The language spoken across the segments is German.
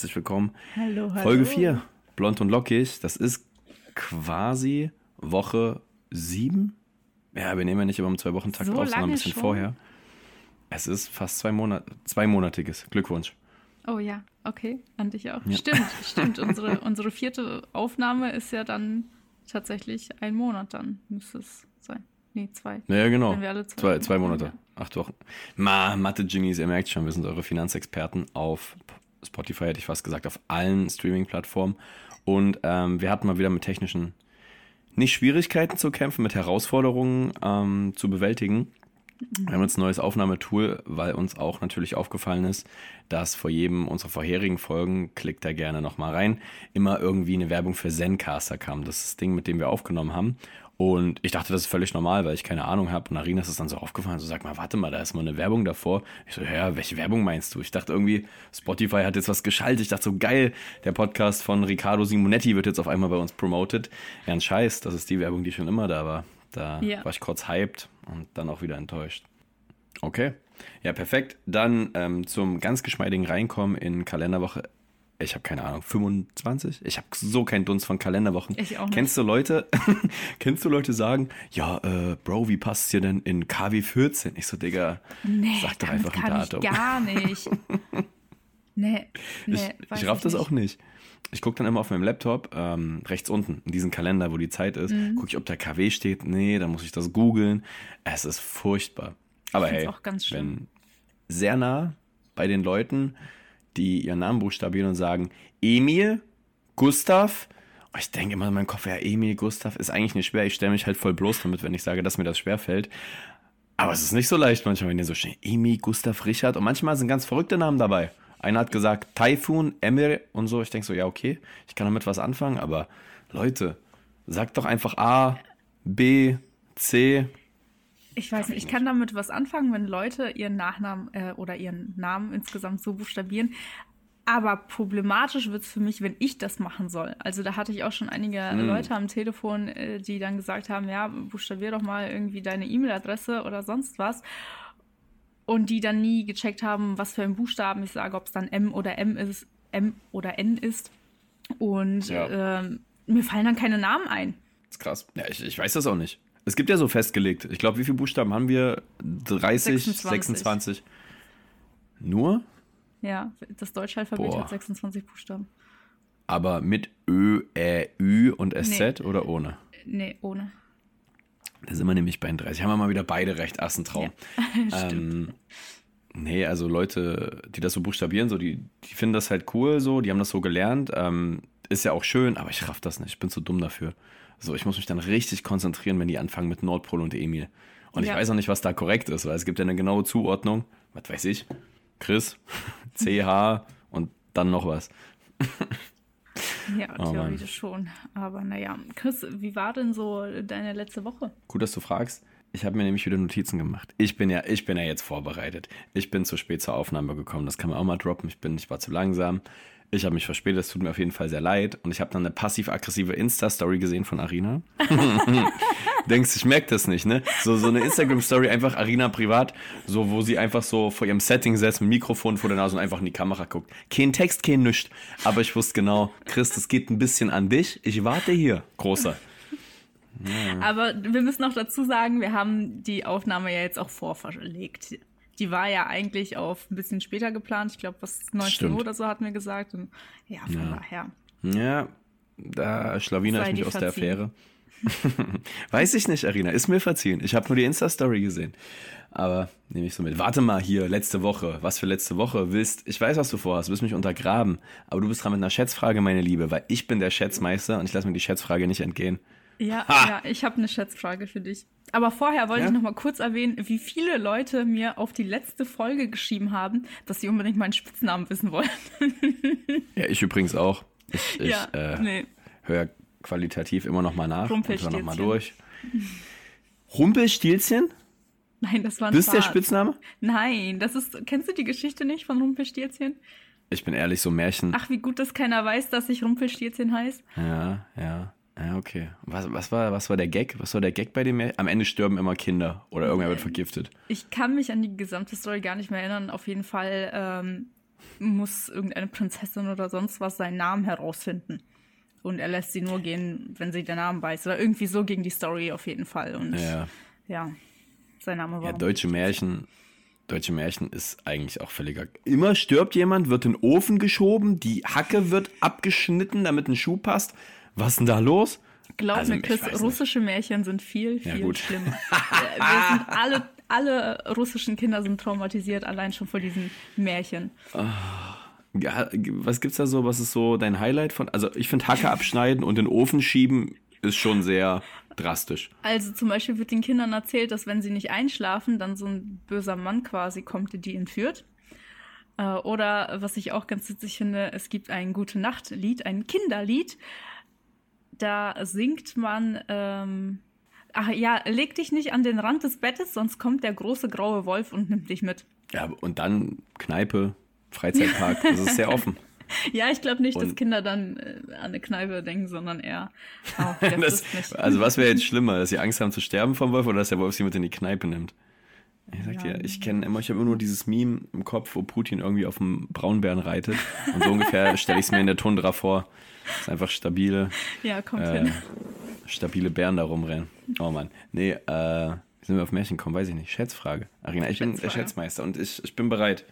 herzlich willkommen. Hallo, hallo. Folge 4, blond und lockig. Das ist quasi Woche 7. Ja, wir nehmen ja nicht immer im Zwei-Wochen-Takt So auf, sondern ein bisschen schon? vorher. Es ist fast zwei Monate, zweimonatiges. Glückwunsch. Oh ja, okay, an dich auch. Ja. Stimmt, stimmt. Unsere, unsere vierte Aufnahme ist ja dann tatsächlich ein Monat dann, müsste es sein. Nee, zwei. Ja, genau. Wenn wir alle zwei Zwei, zwei Monate, ja. acht Wochen. Ma, Mathe-Genies, ihr merkt schon, wir sind eure Finanzexperten auf Spotify, hätte ich fast gesagt, auf allen Streaming-Plattformen. Und ähm, wir hatten mal wieder mit technischen, nicht Schwierigkeiten zu kämpfen, mit Herausforderungen ähm, zu bewältigen. Wir haben jetzt ein neues Aufnahmetool, weil uns auch natürlich aufgefallen ist, dass vor jedem unserer vorherigen Folgen, klickt da gerne nochmal rein, immer irgendwie eine Werbung für Zencaster kam. Das ist das Ding, mit dem wir aufgenommen haben. Und ich dachte, das ist völlig normal, weil ich keine Ahnung habe. Und Arina ist es dann so aufgefallen, so sag mal, warte mal, da ist mal eine Werbung davor. Ich so, ja, welche Werbung meinst du? Ich dachte irgendwie, Spotify hat jetzt was geschaltet. Ich dachte so, geil, der Podcast von Riccardo Simonetti wird jetzt auf einmal bei uns promoted. Ja, ein Scheiß, das ist die Werbung, die schon immer da war. Da Ja. war ich kurz hyped und dann auch wieder enttäuscht. Okay. Ja, perfekt. Dann ähm, zum ganz geschmeidigen Reinkommen in Kalenderwoche. Ich habe keine Ahnung, 25? Ich habe so keinen Dunst von Kalenderwochen. Ich auch nicht. Kennst du Leute, kennst du Leute sagen, ja, äh, Bro, wie passt es dir denn in KW 14? Ich so, Digga, Nee, sag doch einfach ein Datum. ich gar nicht. Nee, nee, ich, ich raff das auch nicht. Ich gucke dann immer auf meinem Laptop, ähm, rechts unten, in diesen Kalender, wo die Zeit ist, Mhm. gucke ich, ob da KW steht. Nee, dann muss ich das googeln. Es ist furchtbar. Aber find's hey, auch ganz wenn sehr nah bei den Leuten, die ihren Namen buchstabieren und sagen, Emil, Gustav. Oh, Ich denke immer in meinem Kopf, ja, Emil, Gustav ist eigentlich nicht schwer. Ich stelle mich halt voll bloß damit, wenn ich sage, dass mir das schwer fällt. Aber es ist nicht so leicht manchmal, wenn ihr so schnell Emil, Gustav, Richard und manchmal sind ganz verrückte Namen dabei. Einer hat gesagt Taifun, Emir und so. Ich denke so, ja, okay, ich kann damit was anfangen, aber Leute, sagt doch einfach A, B, C. Ich weiß nicht, ich kann damit was anfangen, wenn Leute ihren Nachnamen äh, oder ihren Namen insgesamt so buchstabieren. Aber problematisch wird es für mich, wenn ich das machen soll. Also da hatte ich auch schon einige Hm. Leute am Telefon, äh, die dann gesagt haben, ja, buchstabier doch mal irgendwie deine E-Mail-Adresse oder sonst was. Und die dann nie gecheckt haben, was für ein Buchstaben ich sage, ob es dann M oder M ist, M oder N ist. Und Ja. ähm, mir fallen dann keine Namen ein. Das ist krass. Ja, ich, ich weiß das auch nicht. Es gibt ja so festgelegt. Ich glaube, wie viele Buchstaben haben wir? 30, 26. 26. Nur? Ja, das deutsche Alphabet Boah. hat 26 Buchstaben. Aber mit Ö, Ä, Ü und SZ Nee. oder ohne? Nee, ohne. Da sind wir nämlich bei den 30. Haben wir mal wieder beide recht. Assentraum. ähm, nee, also Leute, die das so buchstabieren, so, die, die finden das halt cool so, die haben das so gelernt. Ähm, ist ja auch schön, aber ich raff das nicht. Ich bin zu dumm dafür. So, ich muss mich dann richtig konzentrieren, wenn die anfangen mit Nordpol und Emil. Und ich Ja. weiß auch nicht, was da korrekt ist, weil es gibt ja eine genaue Zuordnung. Was weiß ich? Chris, CH und dann noch was. Ja, Oh Mann. theoretisch schon. Aber naja. Chris, wie war denn so deine letzte Woche? Gut, dass du fragst. Ich habe mir nämlich wieder Notizen gemacht. Ich bin ja, ich bin ja jetzt vorbereitet. Ich bin zu spät zur Aufnahme gekommen. Das kann man auch mal droppen. Ich bin, ich war zu langsam. Ich habe mich verspätet. Es tut mir auf jeden Fall sehr leid. Und ich habe dann eine passiv-aggressive Insta-Story gesehen von Arina. Denkst, ich merke das nicht, ne? So, so eine Instagram-Story, einfach Arina privat, so, wo sie einfach so vor ihrem Setting setzt, mit Mikrofon vor der Nase und einfach in die Kamera guckt. Kein Text, kein Nüscht. Aber ich wusste genau, Chris, das geht ein bisschen an dich. Ich warte hier. Großer. Aber wir müssen noch dazu sagen, wir haben die Aufnahme ja jetzt auch vorverlegt. Die war ja eigentlich auf ein bisschen später geplant. Ich glaube, was 19 Stimmt. Uhr oder so hatten wir gesagt. Und ja, von Ja. daher. Ja, da schlawiner ich mich aus der verziehen. Affäre. Weiß ich nicht, Arina. Ist mir verziehen. Ich habe nur die Insta-Story gesehen. Aber nehme ich so mit. Warte mal hier, letzte Woche. Was für letzte Woche? Willst, ich weiß, was du vorhast. Du willst mich untergraben. Aber du bist dran mit einer Schätzfrage, meine Liebe. Weil ich bin der Schätzmeister und ich lasse mir die Schätzfrage nicht entgehen. Ja, Ha! ja ich habe eine Schätzfrage für dich. Aber vorher wollte Ja? ich noch mal kurz erwähnen, wie viele Leute mir auf die letzte Folge geschrieben haben, dass sie unbedingt meinen Spitznamen wissen wollen. Ja, ich übrigens auch. Ich, ich ja, äh, nee. höre qualitativ immer noch mal nach und höre noch mal durch. Rumpelstilzchen? Nein, das war ein Das ist der. Spitzname? Nein, das ist. Kennst du die Geschichte nicht von Rumpelstilzchen? Ich bin ehrlich, so Märchen. Ach, wie gut, dass keiner weiß, dass ich Rumpelstilzchen heißt. Ja, ja. Ja, okay. Was, was, war, was war der Gag? Was war der Gag bei dem Märchen? Am Ende sterben immer Kinder oder irgendwer wird vergiftet. Ich kann mich an die gesamte Story gar nicht mehr erinnern. Auf jeden Fall ähm, muss irgendeine Prinzessin oder sonst was seinen Namen herausfinden. Und er lässt sie nur gehen, wenn sie den Namen weiß. Oder irgendwie so ging die Story auf jeden Fall. Und Ja. ja, sein Name war. Ja, deutsche Märchen, deutsche Märchen ist eigentlich auch völliger. Immer stirbt jemand, wird in den Ofen geschoben, die Hacke wird abgeschnitten, damit ein Schuh passt. Was ist denn da los? Glaub Also, mir, Chris, weiß nicht. russische Märchen sind viel, Ja, viel gut. schlimmer. Wir sind alle, alle russischen Kinder sind traumatisiert, allein schon vor diesen Märchen. Ja, was gibt's da so? Was ist so dein Highlight von? Also ich finde Hacke abschneiden und in den Ofen schieben ist schon sehr drastisch. Also zum Beispiel wird den Kindern erzählt, dass wenn sie nicht einschlafen, dann so ein böser Mann quasi kommt, der die entführt. Äh, Oder was ich auch ganz witzig finde, es gibt ein Gute Nacht Lied, ein Kinderlied. Da singt man, ähm, ach ja, leg dich nicht an den Rand des Bettes, sonst kommt der große graue Wolf und nimmt dich mit. Ja, und dann Kneipe, Freizeitpark, das ist sehr offen. Ja, ich glaube nicht, dass Und- Kinder dann äh, an eine Kneipe denken, sondern eher, oh, der Das, also was wäre jetzt schlimmer, dass sie Angst haben zu sterben vom Wolf oder dass der Wolf sie mit in die Kneipe nimmt? Ich sag Ja. dir, ich kenne immer, ich habe immer nur dieses Meme im Kopf, wo Putin irgendwie auf dem Braunbären reitet. Und so ungefähr stelle ich es mir in der Tundra vor. Das ist einfach stabile, ja, kommt äh, hin. stabile Bären da rumrennen. Oh Mann. Nee, äh, sind wir auf Märchen gekommen? Weiß ich nicht. Schätzfrage. Arina, ich bin der Schätzfrage. Schätzmeister und ich, ich bin bereit.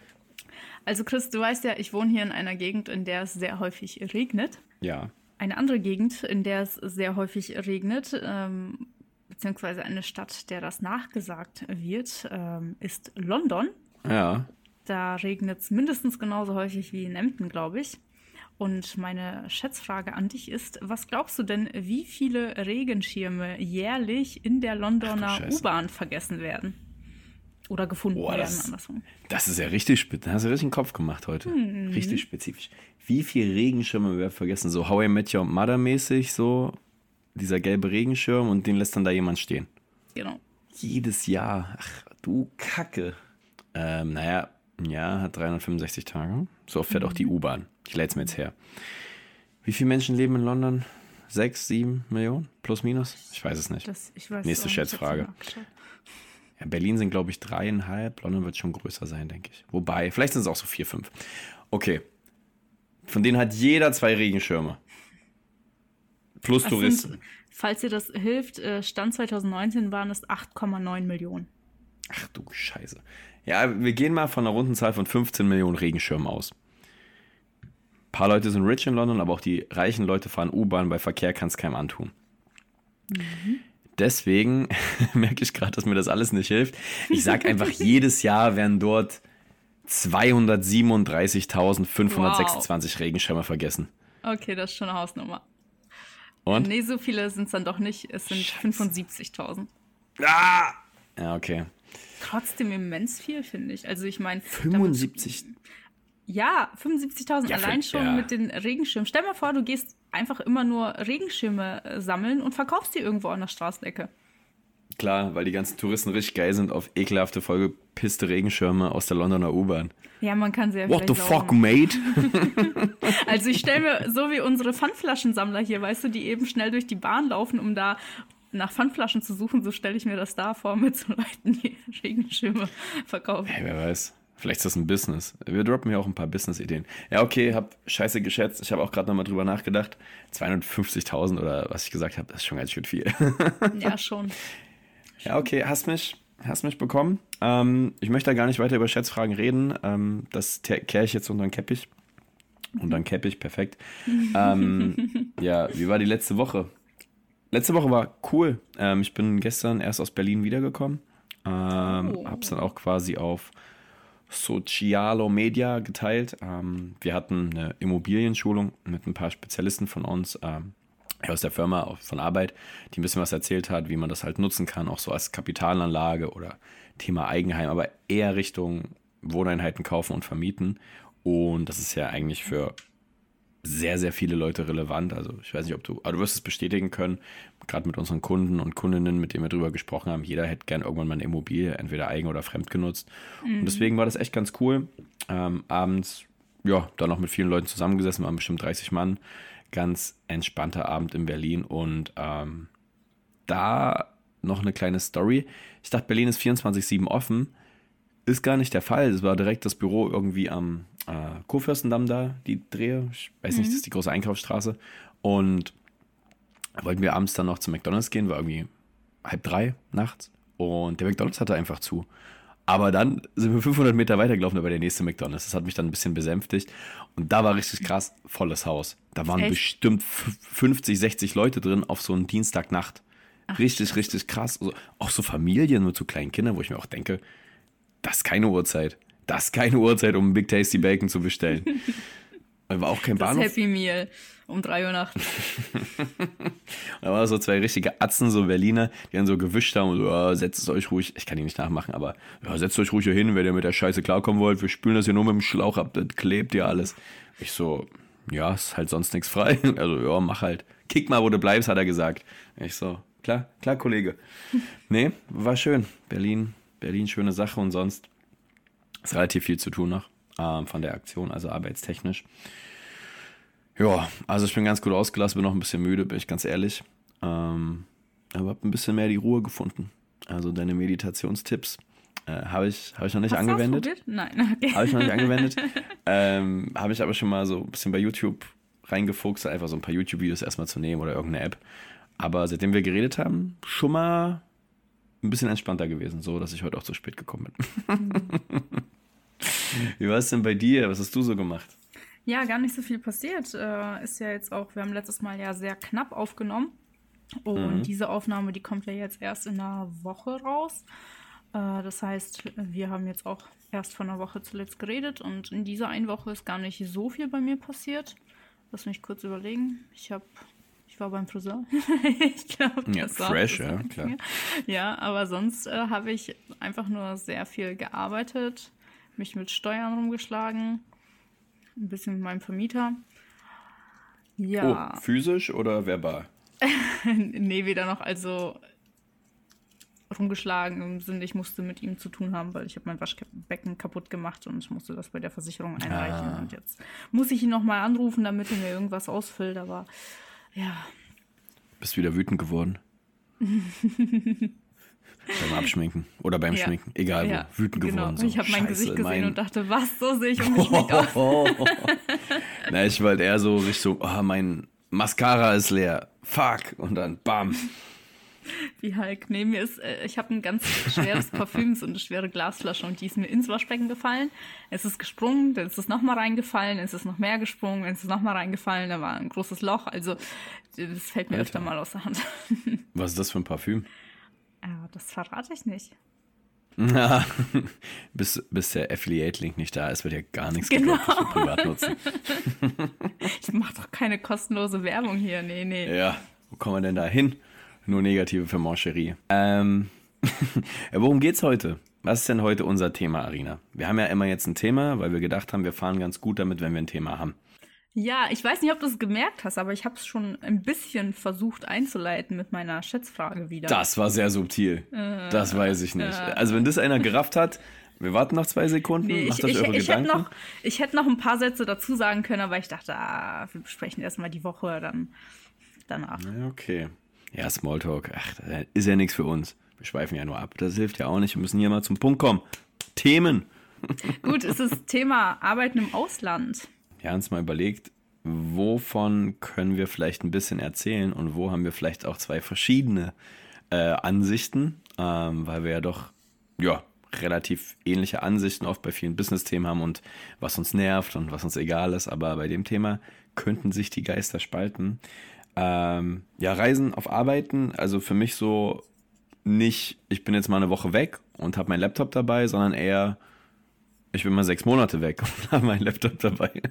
Also Chris, du weißt ja, ich wohne hier in einer Gegend, in der es sehr häufig regnet. Ja. Eine andere Gegend, in der es sehr häufig regnet, ähm, beziehungsweise eine Stadt, der das nachgesagt wird, ähm, ist London. Ja. Da regnet es mindestens genauso häufig wie in Emden, glaube ich. Und meine Schätzfrage an dich ist, was glaubst du denn, wie viele Regenschirme jährlich in der Londoner. U-Bahn vergessen werden? Oder gefunden Boah, werden, das- andersrum. Das ist ja richtig spitz. Da hast du richtig einen Kopf gemacht heute. Richtig spezifisch. Wie viel Regenschirme wir vergessen? So How I Met Your Mother mäßig, so dieser gelbe Regenschirm und den lässt dann da jemand stehen. Genau. Jedes Jahr. Ach, du Kacke. Ähm, naja, Jahr hat 365 Tage. So oft fährt auch die U-Bahn. Ich leite es mir jetzt her. Wie viele Menschen leben in London? Sechs, sieben Millionen? Plus, minus? Ich weiß es nicht. Das, ich weiß Nächste auch Schätzfrage. Ja, Berlin sind, glaube ich, dreieinhalb. London wird schon größer sein, denke ich. Wobei, vielleicht sind es auch so vier, fünf. Okay. Von denen hat jeder zwei Regenschirme. Plus Das Touristen. Sind, falls dir das hilft, äh, Stand 2019 waren es 8,9 Millionen. Ach du Scheiße. Ja, wir gehen mal von einer runden Zahl von 15 Millionen Regenschirmen aus. Ein paar Leute sind rich in London, aber auch die reichen Leute fahren U-Bahn. Bei Verkehr kann es keinem antun. Deswegen merke ich gerade, dass mir das alles nicht hilft. Ich sage einfach, jedes Jahr werden dort 237.526 Regenschirme vergessen. Okay, das ist schon eine Hausnummer. Und? Nee, so viele sind es dann doch nicht. Es sind 75.000. Ah! Ja, okay. Trotzdem immens viel, finde ich. Also ich meine... 75. Ja, 75.000 Ja, allein schon ja. mit den Regenschirmen. Stell mal vor, du gehst einfach immer nur Regenschirme äh, sammeln und verkaufst die irgendwo an der Straßenecke. Klar, weil die ganzen Touristen richtig geil sind auf ekelhafte, vollgepisste Regenschirme aus der Londoner U-Bahn. Ja, man kann sie ja What the vielleicht fuck, mate? Also ich stelle mir so wie unsere Pfandflaschensammler hier, weißt du, die eben schnell durch die Bahn laufen, um da nach Pfandflaschen zu suchen, so stelle ich mir das da vor mit so Leuten, die Regenschirme verkaufen. Hey, wer weiß. Vielleicht ist das ein Business. Wir droppen hier auch ein paar Business-Ideen. Ja, okay, hab scheiße geschätzt. Ich habe auch gerade nochmal drüber nachgedacht. 250.000 oder was ich gesagt habe, das ist schon ganz schön viel. Ja, schon. ja, okay, hast mich, hast mich bekommen. Ähm, ich möchte da gar nicht weiter über Schätzfragen reden. Ähm, das kehre ich jetzt unter den Teppich. Unter den Teppich, perfekt. ähm, ja, wie war die letzte Woche? Letzte Woche war cool. Ähm, ich bin gestern erst aus Berlin wiedergekommen. Ähm, Oh. Hab's dann auch quasi auf Socialo Media geteilt. Ähm, wir hatten eine Immobilienschulung mit ein paar Spezialisten von uns ähm, aus der Firma, von Arbeit, die ein bisschen was erzählt hat, wie man das halt nutzen kann, auch so als Kapitalanlage oder Thema Eigenheim, aber eher Richtung Wohneinheiten kaufen und vermieten. Und das ist ja eigentlich für sehr, sehr viele Leute relevant. Also ich weiß nicht, ob du, aber du wirst es bestätigen können, gerade mit unseren Kunden und Kundinnen, mit denen wir drüber gesprochen haben, jeder hätte gern irgendwann mal eine Immobilie, entweder eigen oder fremd genutzt. Und deswegen war das echt ganz cool. Ähm, abends, ja, dann noch mit vielen Leuten zusammengesessen, waren bestimmt 30 Mann. Ganz entspannter Abend in Berlin und ähm, da noch eine kleine Story. Ich dachte, Berlin ist 24-7 offen. Ist gar nicht der Fall. Es war direkt das Büro irgendwie am, äh, Kurfürstendamm da, die Drehe. Ich weiß nicht, das ist die große Einkaufsstraße. Und wollten wir abends dann noch zu McDonalds gehen, war irgendwie halb drei nachts. Und der McDonalds hatte einfach zu. Aber dann sind wir 500 Meter weitergelaufen, da war der nächste McDonalds. Das hat mich dann ein bisschen besänftigt. Und da war richtig krass, volles Haus. Da waren Echt? bestimmt f- 50, 60 Leute drin auf so einen Dienstagnacht. Richtig, richtig krass. Also auch so Familien mit so kleinen Kindern, wo ich mir auch denke, das ist keine Uhrzeit. Das ist keine Uhrzeit, um ein Big Tasty Bacon zu bestellen. Da war auch kein Das Bahnhof. Happy Meal um 3 Uhr nachts. Da waren so zwei richtige Atzen, so Berliner, die dann so gewischt haben und so, ja, setzt es euch ruhig, ich kann die nicht nachmachen, aber ja, setzt euch ruhig hier hin, wenn ihr mit der Scheiße klarkommen wollt. Wir spülen das hier nur mit dem Schlauch ab, das klebt ja alles. Ich so, ja, ist halt sonst nichts frei. Also, ja, mach halt. Kick mal, wo du bleibst, hat er gesagt. Ich so, klar, klar, Kollege. Nee, war schön. Berlin, Berlin, schöne Sache und sonst ist relativ viel zu tun noch ähm, von der Aktion, also arbeitstechnisch. Ja, also ich bin ganz gut ausgelassen, bin noch ein bisschen müde, bin ich ganz ehrlich. Ähm, aber habe ein bisschen mehr die Ruhe gefunden. Also deine Meditationstipps äh, habe ich, hab ich noch nicht Hast angewendet. Nein, okay. Habe ich noch nicht angewendet. ähm, habe ich aber schon mal so ein bisschen bei YouTube reingefuchst, einfach so ein paar YouTube-Videos erstmal zu nehmen oder irgendeine App. Aber seitdem wir geredet haben, schon mal ein bisschen entspannter gewesen, so dass ich heute auch zu spät gekommen bin. Wie war es denn bei dir? Was hast du so gemacht? Ja, gar nicht so viel passiert. Äh, ist ja jetzt auch, wir haben letztes Mal ja sehr knapp aufgenommen. Und Mhm. diese Aufnahme, die kommt ja jetzt erst in einer Woche raus. Äh, das heißt, wir haben jetzt auch erst vor einer Woche zuletzt geredet und in dieser einen Woche ist gar nicht so viel bei mir passiert. Lass mich kurz überlegen. Ich habe, ich war beim Friseur. ich glaube, Ja, fresh, ja, klar. Ja, aber sonst äh, habe ich einfach nur sehr viel gearbeitet, mich mit Steuern rumgeschlagen, ein bisschen mit meinem Vermieter. Ja, Oh, physisch oder verbal? nee, weder noch, also rumgeschlagen im Sinne, ich musste mit ihm zu tun haben, weil ich habe mein Waschbecken kaputt gemacht und ich musste das bei der Versicherung einreichen. Ah. Und jetzt muss ich ihn nochmal anrufen, damit er mir irgendwas ausfüllt, aber ja, Bist wieder wütend geworden? beim Abschminken oder beim Ja. Schminken, egal wo, ja, wütend genau. geworden. So. Ich habe mein Gesicht gesehen mein- und dachte, was, so sehe ich ungeschminkt aus. Na, ich wollte eher so Richtung, oh, mein Mascara ist leer. Fuck. Und dann bam. Wie Hulk. Nee, mir ist, äh, ich habe ein ganz schweres Parfüm, so eine schwere Glasflasche und die ist mir ins Waschbecken gefallen. Es ist gesprungen, dann ist es nochmal reingefallen, es ist noch mehr gesprungen, es ist nochmal reingefallen, da war ein großes Loch. Also, das fällt mir Alter. öfter mal aus der Hand. Was ist das für ein Parfüm? Ja, das verrate ich nicht. bis, bis der Affiliate-Link nicht da ist, wird ja gar nichts Genau. gedroppt für Privatnutzen. Ich mache doch keine kostenlose Werbung hier. Nee, nee. Ja, wo kommen wir denn da hin? Nur negative für Mancherie. Ähm, worum geht's heute? Was ist denn heute unser Thema, Arina? Wir haben ja immer jetzt ein Thema, weil wir gedacht haben, wir fahren ganz gut damit, wenn wir ein Thema haben. Ja, ich weiß nicht, ob du es gemerkt hast, aber ich habe es schon ein bisschen versucht einzuleiten mit meiner Schätzfrage wieder. Das war sehr subtil. Äh, Das weiß ich nicht. Also wenn das einer gerafft hat, wir warten noch zwei Sekunden, Nee, ich, ich, ich, hätte noch, ich hätte noch ein paar Sätze dazu sagen können, aber ich dachte, ah, wir besprechen erstmal die Woche dann danach. Okay. Ja, Smalltalk, ach, das ist ja nichts für uns. Wir schweifen ja nur ab. Das hilft ja auch nicht. Wir müssen hier mal zum Punkt kommen. Themen. Gut, es ist Thema Arbeiten im Ausland. Wir haben uns mal überlegt, wovon können wir vielleicht ein bisschen erzählen und wo haben wir vielleicht auch zwei verschiedene äh, Ansichten, ähm, weil wir ja doch, ja, relativ ähnliche Ansichten oft bei vielen Business-Themen haben und was uns nervt und was uns egal ist, aber bei dem Thema könnten sich die Geister spalten. Ähm, ja, Reisen auf Arbeiten, also für mich so nicht, ich bin jetzt mal eine Woche weg und habe meinen Laptop dabei, sondern eher, ich bin mal sechs Monate weg und habe meinen Laptop dabei.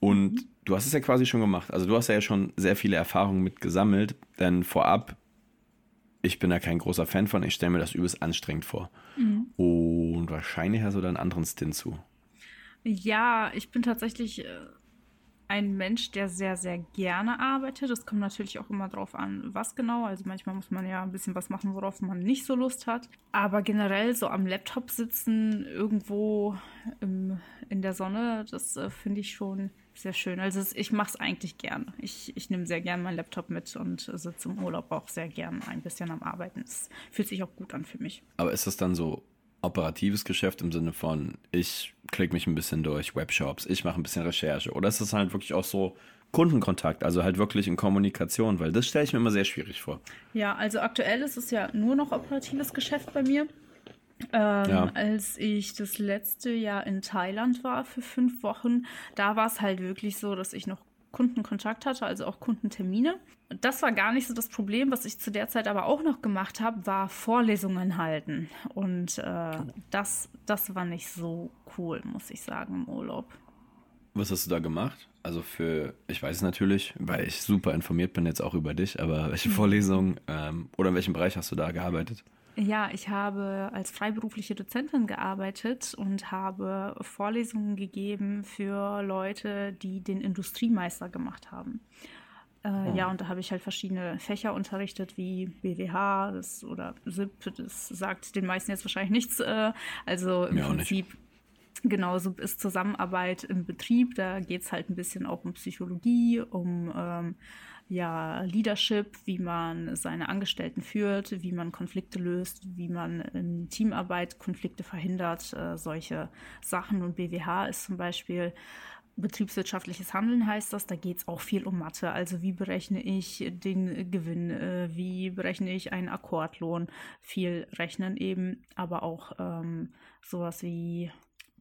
Und du hast es ja quasi schon gemacht. Also du hast ja schon sehr viele Erfahrungen mit gesammelt, denn vorab, ich bin da kein großer Fan von, ich stelle mir das übelst anstrengend vor. Und wahrscheinlich hast du da einen anderen Stint zu. Ja, ich bin tatsächlich äh, ein Mensch, der sehr, sehr gerne arbeitet. Es kommt natürlich auch immer drauf an, was genau. Also manchmal muss man ja ein bisschen was machen, worauf man nicht so Lust hat. Aber generell so am Laptop sitzen, irgendwo im, in der Sonne, das äh, finde ich schon sehr schön. Also ich mache es eigentlich gern. Ich, ich nehme sehr gern meinen Laptop mit und äh, sitze im Urlaub auch sehr gern ein bisschen am Arbeiten. Es fühlt sich auch gut an für mich. Aber ist das dann so operatives Geschäft im Sinne von, ich klicke mich ein bisschen durch Webshops, ich mache ein bisschen Recherche. Oder ist es halt wirklich auch so Kundenkontakt, also halt wirklich in Kommunikation, weil das stelle ich mir immer sehr schwierig vor. Ja, also aktuell ist es ja nur noch operatives Geschäft bei mir. Ähm, ja. Als ich das letzte Jahr in Thailand war für fünf Wochen, da war es halt wirklich so, dass ich noch Kundenkontakt hatte, also auch Kundentermine. Das war gar nicht so das Problem. Was ich zu der Zeit aber auch noch gemacht habe, war Vorlesungen halten. Und äh, das, das war nicht so cool, muss ich sagen, im Urlaub. Was hast du da gemacht? Also für, ich weiß es natürlich, weil ich super informiert bin jetzt auch über dich, aber welche mhm. Vorlesungen ähm, oder in welchem Bereich hast du da gearbeitet? Ja, ich habe als freiberufliche Dozentin gearbeitet und habe Vorlesungen gegeben für Leute, die den Industriemeister gemacht haben. Äh, oh. Ja, und da habe ich halt verschiedene Fächer unterrichtet, wie BWH das, oder SIP. Das sagt den meisten jetzt wahrscheinlich nichts. Äh, also im Prinzip genauso ist Zusammenarbeit im Betrieb. Da geht es halt ein bisschen auch um Psychologie, um ähm, ja, Leadership, wie man seine Angestellten führt, wie man Konflikte löst, wie man in Teamarbeit Konflikte verhindert, äh, solche Sachen. Und BWH ist zum Beispiel betriebswirtschaftliches Handeln heißt das, da geht es auch viel um Mathe. Also wie berechne ich den Gewinn, äh, wie berechne ich einen Akkordlohn, viel rechnen eben, aber auch ähm, sowas wie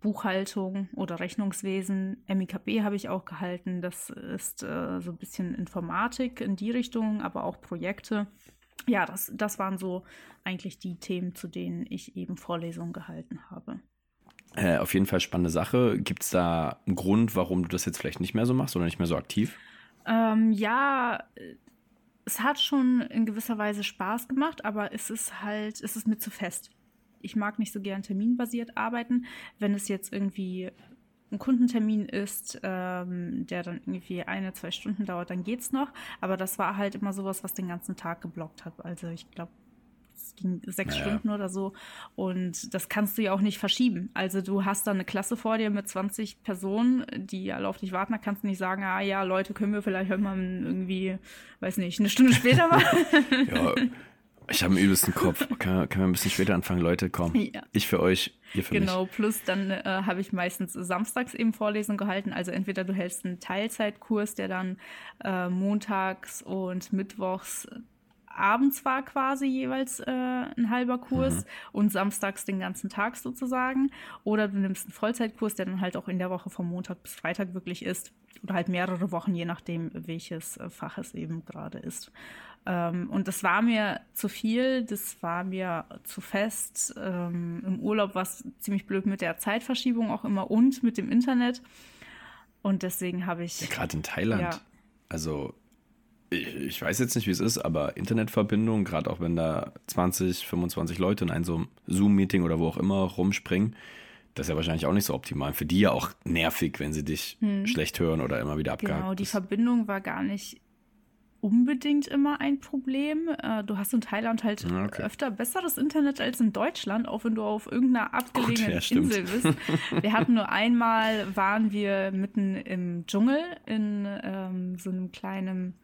Buchhaltung oder Rechnungswesen. MIKB habe ich auch gehalten. Das ist äh, so ein bisschen Informatik in die Richtung, aber auch Projekte. Ja, das, das waren so eigentlich die Themen, zu denen ich eben Vorlesungen gehalten habe. Äh, auf jeden Fall spannende Sache. Gibt es da einen Grund, warum du das jetzt vielleicht nicht mehr so machst oder nicht mehr so aktiv? Ähm, ja, es hat schon in gewisser Weise Spaß gemacht, aber es ist halt, es ist mir zu fest ich mag nicht so gern terminbasiert arbeiten. Wenn es jetzt irgendwie ein Kundentermin ist, ähm, der dann irgendwie eine, zwei Stunden dauert, dann geht's noch. Aber das war halt immer sowas, was den ganzen Tag geblockt hat. Also ich glaube, es ging sechs naja. Stunden oder so. Und das kannst du ja auch nicht verschieben. Also du hast da eine Klasse vor dir mit 20 Personen, die alle auf dich warten. Da kannst du nicht sagen, ah ja, Leute, können wir vielleicht irgendwann irgendwie, weiß nicht, eine Stunde später machen. ja, ich habe einen übelsten Kopf. Können, können wir ein bisschen später anfangen, Leute? Komm. Ja. Ich für euch, ihr für genau, mich. Genau, plus dann äh, habe ich meistens samstags eben Vorlesungen gehalten. Also entweder du hältst einen Teilzeitkurs, der dann äh, montags und mittwochs abends war quasi jeweils äh, ein halber Kurs mhm. und samstags den ganzen Tag sozusagen. Oder du nimmst einen Vollzeitkurs, der dann halt auch in der Woche vom Montag bis Freitag wirklich ist. Oder halt mehrere Wochen, je nachdem, welches äh, Fach es eben gerade ist. Ähm, und das war mir zu viel, das war mir zu fest. Ähm, Im Urlaub war es ziemlich blöd mit der Zeitverschiebung auch immer und mit dem Internet. Und deswegen habe ich. Ja, Gerade in Thailand. Ja. Also, ich, weiß jetzt nicht, wie es ist, aber Internetverbindung, gerade auch wenn da 20, 25 Leute in einem so Zoom-Meeting oder wo auch immer rumspringen, das ist ja wahrscheinlich auch nicht so optimal. Für die ja auch nervig, wenn sie dich hm. schlecht hören oder immer wieder abgehakt. Genau, die Verbindung war gar nicht unbedingt immer ein Problem. Äh, du hast in Thailand halt okay. öfter besseres Internet als in Deutschland, auch wenn du auf irgendeiner abgelegenen Gut, ja, Insel bist. Wir hatten nur einmal, waren wir mitten im Dschungel in ähm, so einem kleinen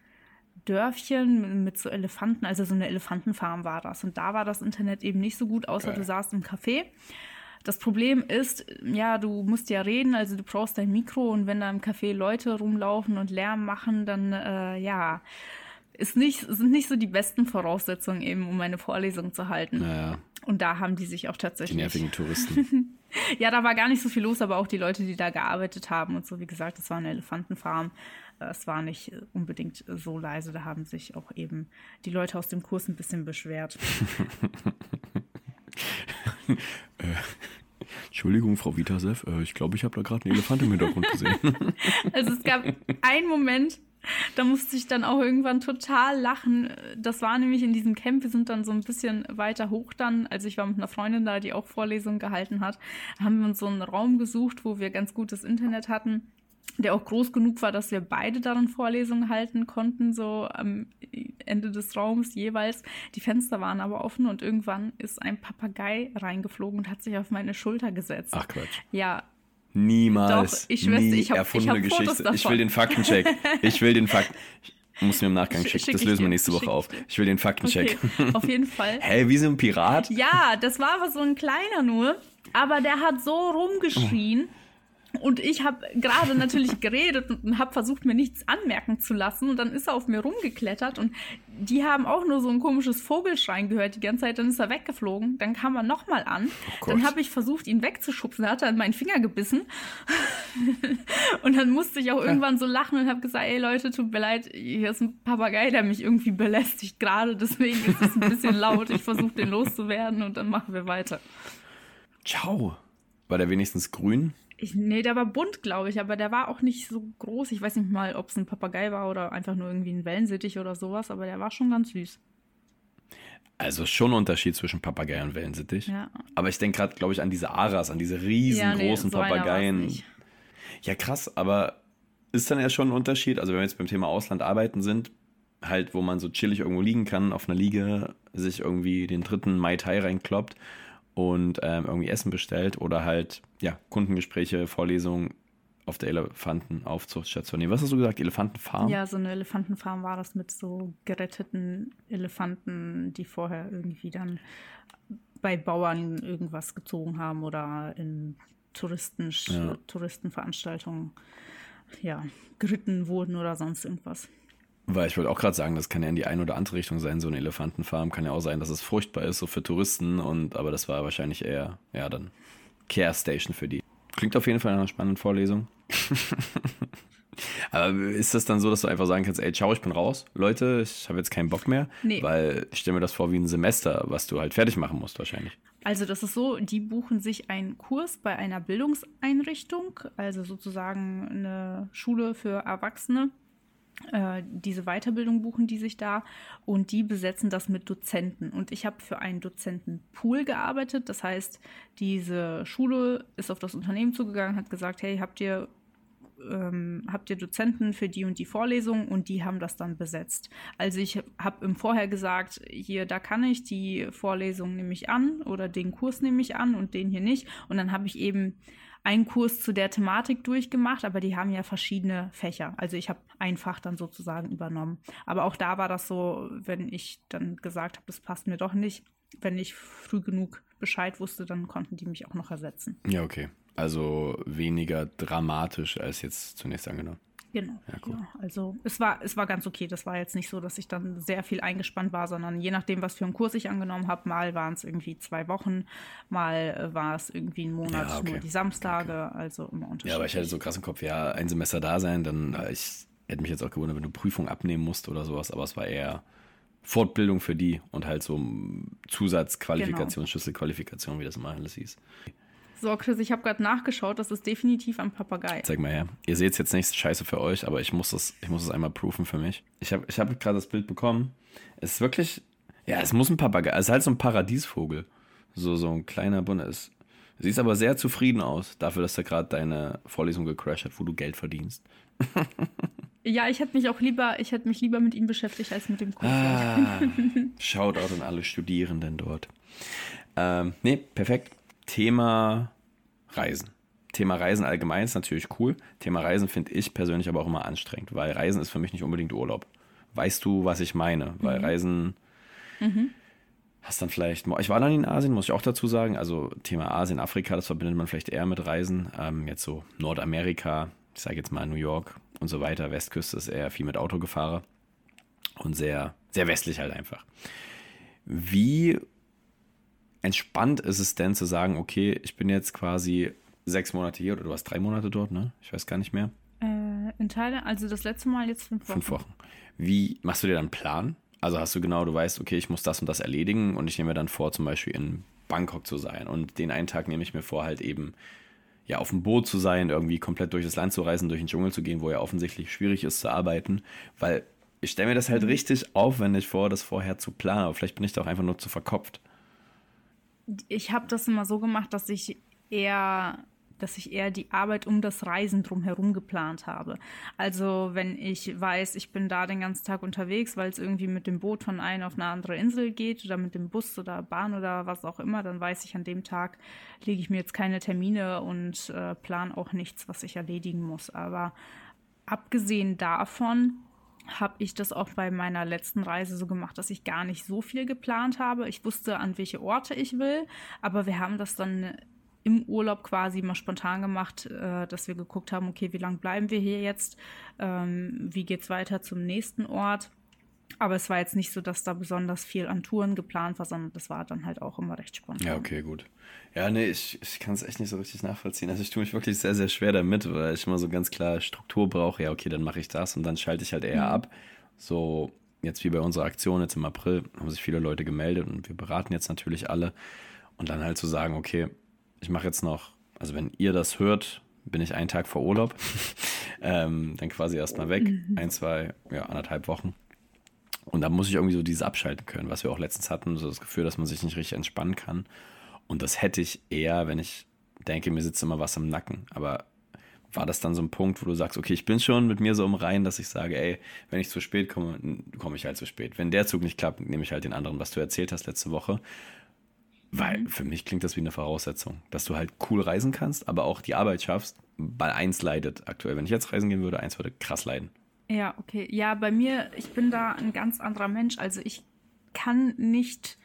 Dörfchen mit so Elefanten, also so eine Elefantenfarm war das. Und da war das Internet eben nicht so gut, außer Geil. du saßt im Café. Das Problem ist, ja, du musst ja reden, also du brauchst dein Mikro und wenn da im Café Leute rumlaufen und Lärm machen, dann äh, ja, ist nicht, sind nicht so die besten Voraussetzungen eben, um eine Vorlesung zu halten. Naja. Und da haben die sich auch tatsächlich. Die nervigen Touristen. ja, da war gar nicht so viel los, aber auch die Leute, die da gearbeitet haben und so, wie gesagt, das war eine Elefantenfarm. Es war nicht unbedingt so leise. Da haben sich auch eben die Leute aus dem Kurs ein bisschen beschwert. äh, Entschuldigung, Frau Vitasev, äh, ich glaube, ich habe da gerade einen Elefant im Hintergrund gesehen. also es gab einen Moment, da musste ich dann auch irgendwann total lachen. Das war nämlich in diesem Camp, wir sind dann so ein bisschen weiter hoch dann. Also ich war mit einer Freundin da, die auch Vorlesungen gehalten hat. Da haben wir uns so einen Raum gesucht, wo wir ganz gutes Internet hatten der auch groß genug war, dass wir beide darin Vorlesungen halten konnten, so am Ende des Raums jeweils. Die Fenster waren aber offen und irgendwann ist ein Papagei reingeflogen und hat sich auf meine Schulter gesetzt. Ach Quatsch. Ja. Niemals. Doch, ich schwör's, nie ich habe hab Geschichte. Ich will den Faktencheck. Ich will den Fakt. Muss mir im Nachgang schicken. Schick das lösen wir nächste Woche auf. Ich will den Faktencheck. Okay, auf jeden Fall. Hä, hey, wie so ein Pirat? Ja, das war aber so ein kleiner nur. Aber der hat so rumgeschrien. Und ich habe gerade natürlich geredet und habe versucht, mir nichts anmerken zu lassen. Und dann ist er auf mir rumgeklettert und die haben auch nur so ein komisches Vogelschreien gehört die ganze Zeit. Dann ist er weggeflogen. Dann kam er nochmal an. Oh dann habe ich versucht, ihn wegzuschubsen. Da hat er in meinen Finger gebissen. und dann musste ich auch irgendwann so lachen und habe gesagt, ey Leute, tut mir leid, hier ist ein Papagei, der mich irgendwie belästigt gerade. Deswegen ist es ein bisschen laut. Ich versuche den loszuwerden und dann machen wir weiter. Ciao. War der wenigstens grün? Ich, nee, der war bunt, glaube ich, aber der war auch nicht so groß. Ich weiß nicht mal, ob es ein Papagei war oder einfach nur irgendwie ein Wellensittich oder sowas, aber der war schon ganz süß. Also schon ein Unterschied zwischen Papagei und Wellensittich. Ja. Aber ich denke gerade, glaube ich, an diese Aras, an diese riesengroßen ja, nee, so Papageien. Ja, krass, aber ist dann ja schon ein Unterschied. Also wenn wir jetzt beim Thema Ausland arbeiten sind, halt, wo man so chillig irgendwo liegen kann, auf einer Liege, sich irgendwie den dritten Mai Tai reinkloppt und ähm, irgendwie Essen bestellt oder halt, ja, Kundengespräche, Vorlesungen auf der Elefantenaufzuchtstation. Nee, was hast du gesagt? Elefantenfarm? Ja, so eine Elefantenfarm war das mit so geretteten Elefanten, die vorher irgendwie dann bei Bauern irgendwas gezogen haben oder in Touristen, ja. Touristenveranstaltungen ja, geritten wurden oder sonst irgendwas. Weil ich wollte auch gerade sagen, das kann ja in die eine oder andere Richtung sein, so eine Elefantenfarm. Kann ja auch sein, dass es furchtbar ist, so für Touristen. Und, aber das war wahrscheinlich eher, ja, dann Care Station für die. Klingt auf jeden Fall nach einer spannenden Vorlesung. aber ist das dann so, dass du einfach sagen kannst, ey, ciao, ich bin raus. Leute, ich habe jetzt keinen Bock mehr? Nee. Weil ich stelle mir das vor wie ein Semester, was du halt fertig machen musst wahrscheinlich. Also das ist so, die buchen sich einen Kurs bei einer Bildungseinrichtung, also sozusagen eine Schule für Erwachsene diese Weiterbildung buchen die sich da und die besetzen das mit Dozenten. Und ich habe für einen Dozentenpool gearbeitet. Das heißt, diese Schule ist auf das Unternehmen zugegangen, hat gesagt, hey, habt ihr ähm, habt ihr Dozenten für die und die Vorlesung und die haben das dann besetzt. Also ich habe im Vorher gesagt, hier, da kann ich, die Vorlesung nehme ich an oder den Kurs nehme ich an und den hier nicht. Und dann habe ich eben einen Kurs zu der Thematik durchgemacht, aber die haben ja verschiedene Fächer. Also ich habe ein Fach dann sozusagen übernommen. Aber auch da war das so, wenn ich dann gesagt habe, das passt mir doch nicht, wenn ich früh genug Bescheid wusste, dann konnten die mich auch noch ersetzen. Ja, okay. Also weniger dramatisch als jetzt zunächst angenommen. Genau. Ja, cool. ja, also es war, es war ganz okay. Das war jetzt nicht so, dass ich dann sehr viel eingespannt war, sondern je nachdem, was für einen Kurs ich angenommen habe, mal waren es irgendwie zwei Wochen, mal äh, war es irgendwie ein Monat, ja, okay. nur die Samstage, okay. also immer unterschiedlich. Ja, aber ich hatte so krass im Kopf, ja, ein Semester da sein, dann äh, ich hätte mich jetzt auch gewundert, wenn du Prüfung abnehmen musst oder sowas, aber es war eher Fortbildung für die und halt so Zusatzqualifikation, genau. Schlüsselqualifikation, wie das immer alles hieß. So, Chris, ich habe gerade nachgeschaut, das ist definitiv ein Papagei. Zeig mal her. Ihr seht es jetzt nicht, scheiße für euch, aber ich muss das, ich muss es einmal proofen für mich. Ich habe ich hab gerade das Bild bekommen. Es ist wirklich, ja, es muss ein Papagei, es ist halt so ein Paradiesvogel. So, so ein kleiner Bunde ist. Siehst aber sehr zufrieden aus, dafür, dass er gerade deine Vorlesung gecrashed hat, wo du Geld verdienst. ja, ich hätte mich auch lieber, ich hätte mich lieber mit ihm beschäftigt als mit dem Kurs. Ah, Shoutout an alle Studierenden dort. Ähm, nee, perfekt. Thema Reisen. Thema Reisen allgemein ist natürlich cool. Thema Reisen finde ich persönlich aber auch immer anstrengend, weil Reisen ist für mich nicht unbedingt Urlaub. Weißt du, was ich meine? Weil mhm. Reisen mhm. hast dann vielleicht. Ich war dann in Asien, muss ich auch dazu sagen. Also Thema Asien, Afrika, das verbindet man vielleicht eher mit Reisen. Ähm, jetzt so Nordamerika, ich sage jetzt mal New York und so weiter. Westküste ist eher viel mit Autogefahre und sehr, sehr westlich halt einfach. Wie entspannt ist es denn zu sagen, okay, ich bin jetzt quasi sechs Monate hier oder du warst drei Monate dort, ne? Ich weiß gar nicht mehr. Äh, in Thailand, also das letzte Mal jetzt fünf Wochen. Fünf Wochen. Wie machst du dir dann einen Plan? Also hast du genau, du weißt, okay, ich muss das und das erledigen und ich nehme mir dann vor, zum Beispiel in Bangkok zu sein. Und den einen Tag nehme ich mir vor, halt eben ja auf dem Boot zu sein, irgendwie komplett durch das Land zu reisen, durch den Dschungel zu gehen, wo ja offensichtlich schwierig ist zu arbeiten, weil ich stelle mir das halt mhm. richtig aufwendig vor, das vorher zu planen, aber vielleicht bin ich da auch einfach nur zu verkopft ich habe das immer so gemacht, dass ich eher dass ich eher die Arbeit um das Reisen drumherum geplant habe. Also wenn ich weiß, ich bin da den ganzen Tag unterwegs, weil es irgendwie mit dem Boot von einer auf eine andere Insel geht oder mit dem Bus oder Bahn oder was auch immer, dann weiß ich, an dem Tag lege ich mir jetzt keine Termine und äh, plan auch nichts, was ich erledigen muss. Aber abgesehen davon habe ich das auch bei meiner letzten Reise so gemacht, dass ich gar nicht so viel geplant habe. Ich wusste, an welche Orte ich will, aber wir haben das dann im Urlaub quasi mal spontan gemacht, äh, dass wir geguckt haben, okay, wie lange bleiben wir hier jetzt? Ähm, wie es weiter zum nächsten Ort? Aber es war jetzt nicht so, dass da besonders viel an Touren geplant war, sondern das war dann halt auch immer recht spontan. Ja, okay, gut. Ja, nee, ich, ich kann es echt nicht so richtig nachvollziehen. Also ich tue mich wirklich sehr, sehr schwer damit, weil ich immer so ganz klar Struktur brauche. Ja, okay, dann mache ich das und dann schalte ich halt eher mhm. ab. So, jetzt wie bei unserer Aktion jetzt im April, haben sich viele Leute gemeldet und wir beraten jetzt natürlich alle. Und dann halt zu sagen, okay, ich mache jetzt noch, also wenn ihr das hört, bin ich einen Tag vor Urlaub. ähm, dann quasi erstmal weg. Mhm. Ein, zwei, ja, anderthalb Wochen. Und da muss ich irgendwie so dieses abschalten können, was wir auch letztens hatten, so das Gefühl, dass man sich nicht richtig entspannen kann. Und das hätte ich eher, wenn ich denke, mir sitzt immer was im Nacken. Aber war das dann so ein Punkt, wo du sagst, okay, ich bin schon mit mir so im Reinen, dass ich sage, ey, wenn ich zu spät komme, komme ich halt zu spät. Wenn der Zug nicht klappt, nehme ich halt den anderen, was du erzählt hast letzte Woche. Weil mhm. für mich klingt das wie eine Voraussetzung, dass du halt cool reisen kannst, aber auch die Arbeit schaffst, weil eins leidet aktuell. Wenn ich jetzt reisen gehen würde, eins würde krass leiden. Ja, okay. Ja, bei mir, ich bin da ein ganz anderer Mensch. Also ich kann nicht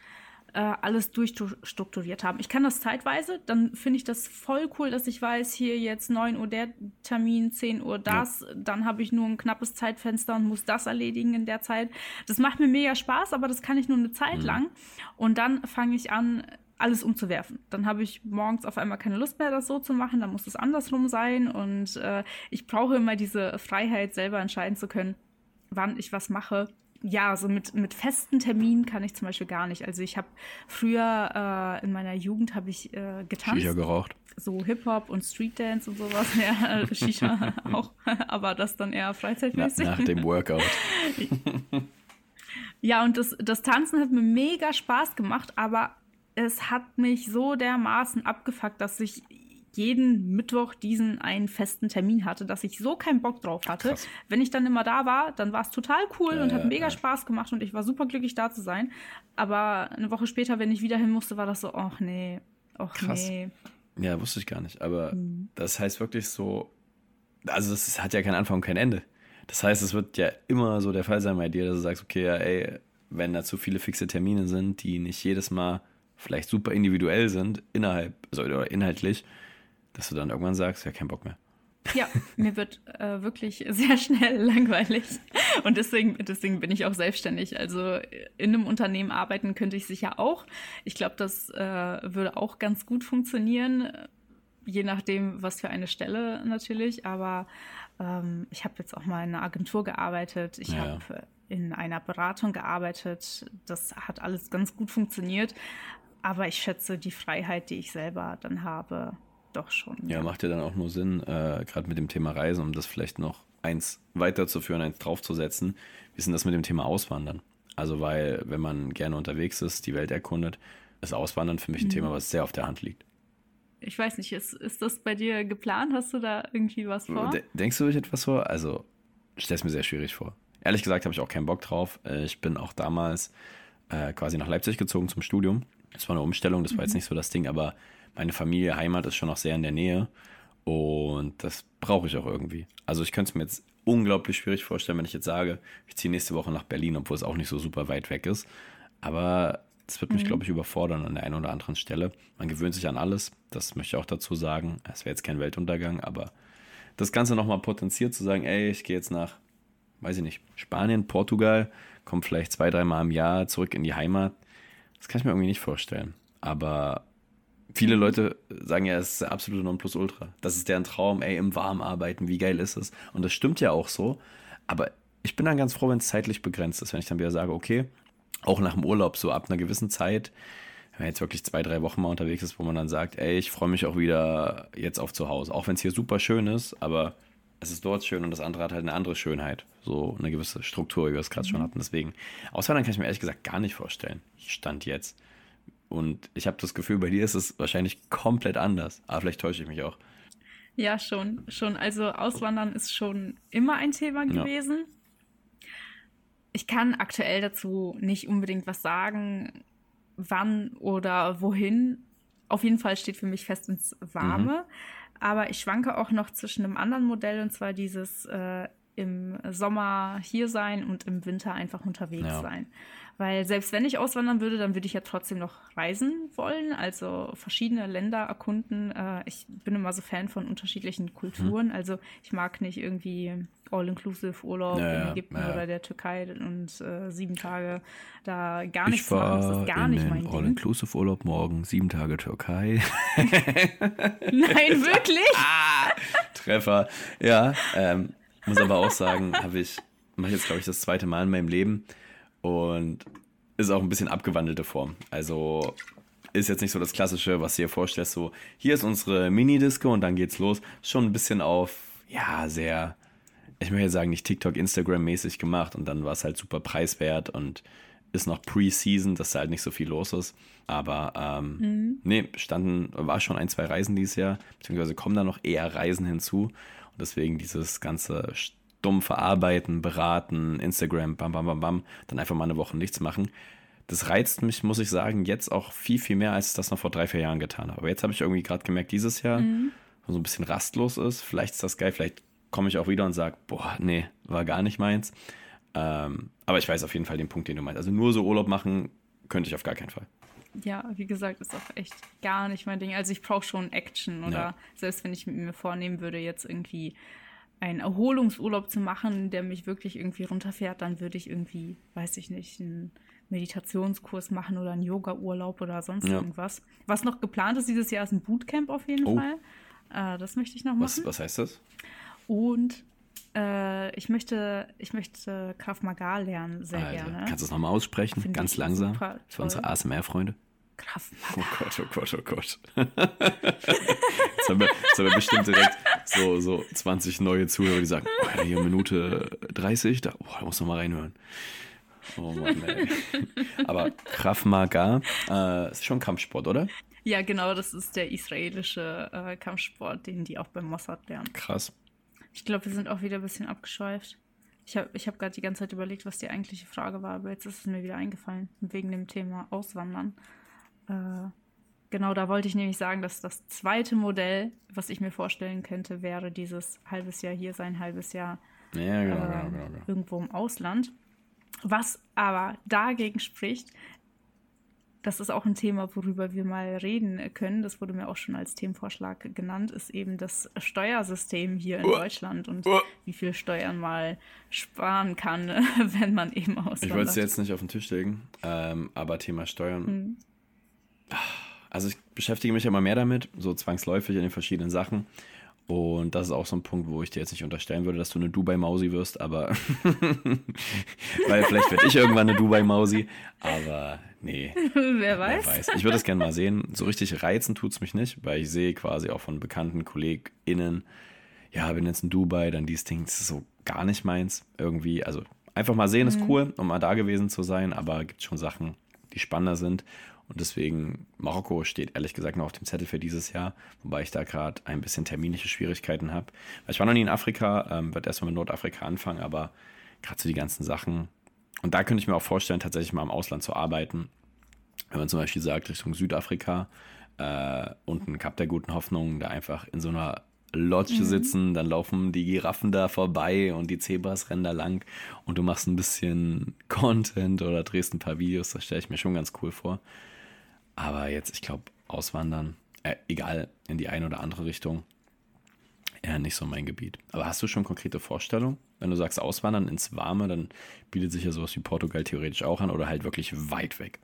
äh, alles durchstrukturiert haben. Ich kann das zeitweise, dann finde ich das voll cool, dass ich weiß, hier jetzt 9 Uhr der Termin, 10 Uhr das, ja. dann habe ich nur ein knappes Zeitfenster und muss das erledigen in der Zeit. Das macht mir mega Spaß, aber das kann ich nur eine Zeit mhm. lang. Und dann fange ich an, alles umzuwerfen. Dann habe ich morgens auf einmal keine Lust mehr, das so zu machen, dann muss es andersrum sein und äh, ich brauche immer diese Freiheit, selber entscheiden zu können, wann ich was mache. Ja, so mit, mit festen Terminen kann ich zum Beispiel gar nicht. Also ich habe früher äh, in meiner Jugend habe ich äh, getanzt. Shisha geraucht. So Hip-Hop und Street-Dance und sowas. Ja, Shisha auch. Aber das dann eher freizeitmäßig. Na, nach dem Workout. ja, und das, das Tanzen hat mir mega Spaß gemacht, aber es hat mich so dermaßen abgefuckt, dass ich jeden Mittwoch diesen einen festen Termin hatte, dass ich so keinen Bock drauf hatte. Krass. Wenn ich dann immer da war, dann war es total cool ja, und hat mega ja. Spaß gemacht und ich war super glücklich da zu sein. Aber eine Woche später, wenn ich wieder hin musste, war das so, ach nee, ach Krass. nee. Ja, wusste ich gar nicht. Aber mhm. das heißt wirklich so, also das hat ja keinen Anfang und kein Ende. Das heißt, es wird ja immer so der Fall sein bei dir, dass du sagst, okay, ja, ey, wenn da zu viele fixe Termine sind, die nicht jedes Mal vielleicht super individuell sind, innerhalb, also oder inhaltlich, dass du dann irgendwann sagst, ja, kein Bock mehr. Ja, mir wird äh, wirklich sehr schnell langweilig. Und deswegen, deswegen bin ich auch selbstständig. Also in einem Unternehmen arbeiten könnte ich sicher auch. Ich glaube, das äh, würde auch ganz gut funktionieren, je nachdem, was für eine Stelle natürlich. Aber ähm, ich habe jetzt auch mal in einer Agentur gearbeitet. Ich ja. habe in einer Beratung gearbeitet. Das hat alles ganz gut funktioniert. Aber ich schätze die Freiheit, die ich selber dann habe, doch schon. Ja, ja. macht ja dann auch nur Sinn, äh, gerade mit dem Thema Reisen, um das vielleicht noch eins weiterzuführen, eins draufzusetzen. Wie ist denn das mit dem Thema Auswandern? Also, weil, wenn man gerne unterwegs ist, die Welt erkundet, ist Auswandern für mich ein mhm. Thema, was sehr auf der Hand liegt. Ich weiß nicht, ist, ist das bei dir geplant? Hast du da irgendwie was vor? denkst du euch etwas vor? Also, ich stelle es mir sehr schwierig vor. Ehrlich gesagt habe ich auch keinen Bock drauf. Äh, ich bin auch damals äh, quasi nach Leipzig gezogen zum Studium das war eine Umstellung, das war jetzt mhm. nicht so das Ding, aber meine Familie, Heimat ist schon noch sehr in der Nähe und das brauche ich auch irgendwie. Also ich könnte es mir jetzt unglaublich schwierig vorstellen, wenn ich jetzt sage, ich ziehe nächste Woche nach Berlin, obwohl es auch nicht so super weit weg ist. Aber das wird mich, mhm. glaube ich, überfordern an der einen oder anderen Stelle. Man gewöhnt sich an alles, das möchte ich auch dazu sagen. Es wäre jetzt kein Weltuntergang, aber das Ganze nochmal potenziert zu sagen, ey, ich gehe jetzt nach, weiß ich nicht, Spanien, Portugal, komme vielleicht zwei, dreimal im Jahr zurück in die Heimat. Das kann ich mir irgendwie nicht vorstellen. Aber viele Leute sagen ja, es ist der absolute Nonplusultra. Das ist deren Traum, ey, im Warm arbeiten, wie geil ist es? Und das stimmt ja auch so. Aber ich bin dann ganz froh, wenn es zeitlich begrenzt ist, wenn ich dann wieder sage, okay, auch nach dem Urlaub, so ab einer gewissen Zeit, wenn man jetzt wirklich zwei, drei Wochen mal unterwegs ist, wo man dann sagt, ey, ich freue mich auch wieder jetzt auf zu Hause. Auch wenn es hier super schön ist, aber es ist dort schön und das andere hat halt eine andere Schönheit. So eine gewisse Struktur, wie wir es gerade mhm. schon hatten. Deswegen, Auswandern kann ich mir ehrlich gesagt gar nicht vorstellen. Stand jetzt. Und ich habe das Gefühl, bei dir ist es wahrscheinlich komplett anders. Aber vielleicht täusche ich mich auch. Ja, schon, schon. Also Auswandern ist schon immer ein Thema gewesen. Ja. Ich kann aktuell dazu nicht unbedingt was sagen, wann oder wohin. Auf jeden Fall steht für mich fest ins Warme. Mhm. Aber ich schwanke auch noch zwischen einem anderen Modell und zwar dieses äh, im Sommer hier sein und im Winter einfach unterwegs ja. sein. Weil selbst wenn ich auswandern würde, dann würde ich ja trotzdem noch reisen wollen, also verschiedene Länder erkunden. Äh, ich bin immer so Fan von unterschiedlichen Kulturen. Hm. Also ich mag nicht irgendwie All-Inclusive-Urlaub ja, in Ägypten ja. oder der Türkei und äh, sieben Tage da gar nichts machen. Das ist gar nicht mein Ding. All-Inclusive-Urlaub morgen, sieben Tage Türkei. Nein, wirklich? ah, Treffer. Ja, ähm, muss aber auch sagen, habe ich, mache ich jetzt, glaube ich, das zweite Mal in meinem Leben und ist auch ein bisschen abgewandelte Form. Also ist jetzt nicht so das Klassische, was du dir vorstellst, so hier ist unsere Mini-Disco und dann geht's los. Schon ein bisschen auf, ja, sehr ich möchte sagen, nicht TikTok, Instagram-mäßig gemacht und dann war es halt super preiswert und ist noch Pre-Season, dass da halt nicht so viel los ist. Aber ähm, mhm. nee, standen, war schon ein, zwei Reisen dieses Jahr, beziehungsweise kommen da noch eher Reisen hinzu. Und deswegen dieses ganze stumm verarbeiten, beraten, Instagram, bam, bam, bam, bam, dann einfach mal eine Woche nichts machen. Das reizt mich, muss ich sagen, jetzt auch viel, viel mehr, als ich das noch vor drei, vier Jahren getan habe. Aber jetzt habe ich irgendwie gerade gemerkt, dieses Jahr, mhm. wo so ein bisschen rastlos ist, vielleicht ist das geil, vielleicht komme ich auch wieder und sage, boah, nee, war gar nicht meins. Ähm, aber ich weiß auf jeden Fall den Punkt, den du meinst. Also nur so Urlaub machen könnte ich auf gar keinen Fall. Ja, wie gesagt, ist auch echt gar nicht mein Ding. Also ich brauche schon Action oder ja. selbst wenn ich mir vornehmen würde, jetzt irgendwie einen Erholungsurlaub zu machen, der mich wirklich irgendwie runterfährt, dann würde ich irgendwie, weiß ich nicht, einen Meditationskurs machen oder einen Yoga-Urlaub oder sonst ja. irgendwas. Was noch geplant ist dieses Jahr, ist ein Bootcamp auf jeden oh. Fall. Äh, das möchte ich noch machen. Was, was heißt das? Und äh, ich möchte, ich möchte Krav Maga lernen, sehr also, gerne. Kannst du es nochmal aussprechen? Find Ganz langsam. Für unsere ASMR-Freunde. Maga. Oh Gott, oh Gott, oh Gott. jetzt, haben wir, jetzt haben wir bestimmt direkt so, so 20 neue Zuhörer, die sagen, oh, hier Minute 30, da, oh, da muss noch mal reinhören. Oh Mann, ey. Aber Krav Maga äh, ist schon Kampfsport, oder? Ja, genau, das ist der israelische äh, Kampfsport, den die auch beim Mossad lernen. Krass. Ich glaube, wir sind auch wieder ein bisschen abgeschweift. Ich habe ich hab gerade die ganze Zeit überlegt, was die eigentliche Frage war, aber jetzt ist es mir wieder eingefallen, wegen dem Thema Auswandern. Äh, genau, da wollte ich nämlich sagen, dass das zweite Modell, was ich mir vorstellen könnte, wäre dieses halbes Jahr hier sein, halbes Jahr ja, genau, äh, genau, genau, genau. irgendwo im Ausland. Was aber dagegen spricht, das ist auch ein Thema, worüber wir mal reden können. Das wurde mir auch schon als Themenvorschlag genannt, ist eben das Steuersystem hier in uh, Deutschland und uh. wie viel Steuern mal sparen kann, wenn man eben auswandert. Ich wollte es jetzt nicht auf den Tisch legen, ähm, aber Thema Steuern. Hm. Also ich beschäftige mich immer mehr damit, so zwangsläufig in den verschiedenen Sachen. Und das ist auch so ein Punkt, wo ich dir jetzt nicht unterstellen würde, dass du eine Dubai-Mausi wirst, aber weil vielleicht werde ich irgendwann eine Dubai-Mausi, aber nee. wer weiß. Wer weiß. Ich würde es gerne mal sehen. So richtig reizen tut es mich nicht, weil ich sehe quasi auch von bekannten KollegInnen, ja, bin jetzt in Dubai, dann dies Ding, das ist so gar nicht meins irgendwie. Also einfach mal sehen ist mhm. cool, um mal da gewesen zu sein, aber gibt schon Sachen, die spannender sind. Und deswegen, Marokko steht ehrlich gesagt noch auf dem Zettel für dieses Jahr, wobei ich da gerade ein bisschen terminische Schwierigkeiten habe. Ich war noch nie in Afrika, ähm, werde erstmal mit Nordafrika anfangen, aber gerade so die ganzen Sachen. Und da könnte ich mir auch vorstellen, tatsächlich mal im Ausland zu arbeiten. Wenn man zum Beispiel sagt, Richtung Südafrika, äh, unten Kap der guten Hoffnung, da einfach in so einer Lodge mhm. sitzen, dann laufen die Giraffen da vorbei und die Zebras rennen da lang und du machst ein bisschen Content oder drehst ein paar Videos, das stelle ich mir schon ganz cool vor. Aber jetzt, ich glaube, auswandern, äh, egal in die eine oder andere Richtung, eher nicht so mein Gebiet. Aber hast du schon konkrete Vorstellungen? Wenn du sagst auswandern ins Warme, dann bietet sich ja sowas wie Portugal theoretisch auch an oder halt wirklich weit weg.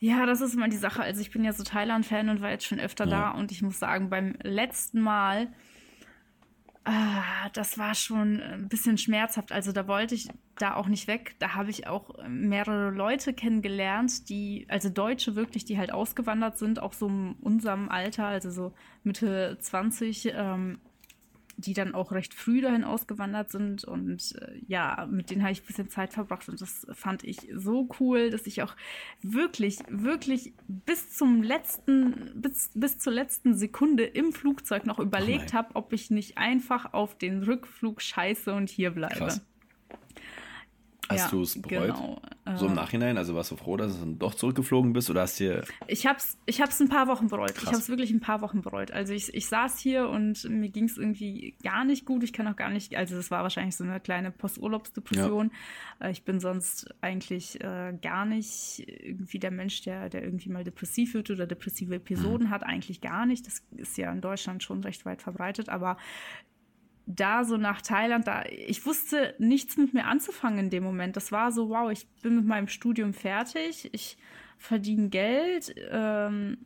Ja, das ist immer die Sache. Also ich bin ja so Thailand-Fan und war jetzt schon öfter ja. da und ich muss sagen, beim letzten Mal Ah, das war schon ein bisschen schmerzhaft. Also da wollte ich da auch nicht weg. Da habe ich auch mehrere Leute kennengelernt, die, also Deutsche wirklich, die halt ausgewandert sind, auch so in unserem Alter, also so Mitte 20, ähm, die dann auch recht früh dahin ausgewandert sind. Und äh, ja, mit denen habe ich ein bisschen Zeit verbracht. Und das fand ich so cool, dass ich auch wirklich, wirklich bis zum letzten, bis, bis zur letzten Sekunde im Flugzeug noch überlegt habe, ob ich nicht einfach auf den Rückflug scheiße und hier bleibe. Krass. Hast Ja, du es bereut? genau. So im Äh, Nachhinein? Also warst du froh, dass du dann doch zurückgeflogen bist oder hast dir. Ich hab's, ich hab's ein paar Wochen bereut. Ich Krass. hab's wirklich ein paar Wochen bereut. Also ich, ich saß hier und mir ging's irgendwie gar nicht gut. Ich kann auch gar nicht, also es war wahrscheinlich so eine kleine Posturlaubsdepression. Äh, Ich bin sonst eigentlich äh, gar nicht irgendwie der Mensch, der, der irgendwie mal depressiv wird oder depressive Episoden hat. Eigentlich gar nicht. Das ist ja in Deutschland schon recht weit verbreitet. Aber da so nach Thailand, da ich wusste nichts mit mir anzufangen in dem Moment. Das war so, wow, ich bin mit meinem Studium fertig, ich verdiene Geld, ähm,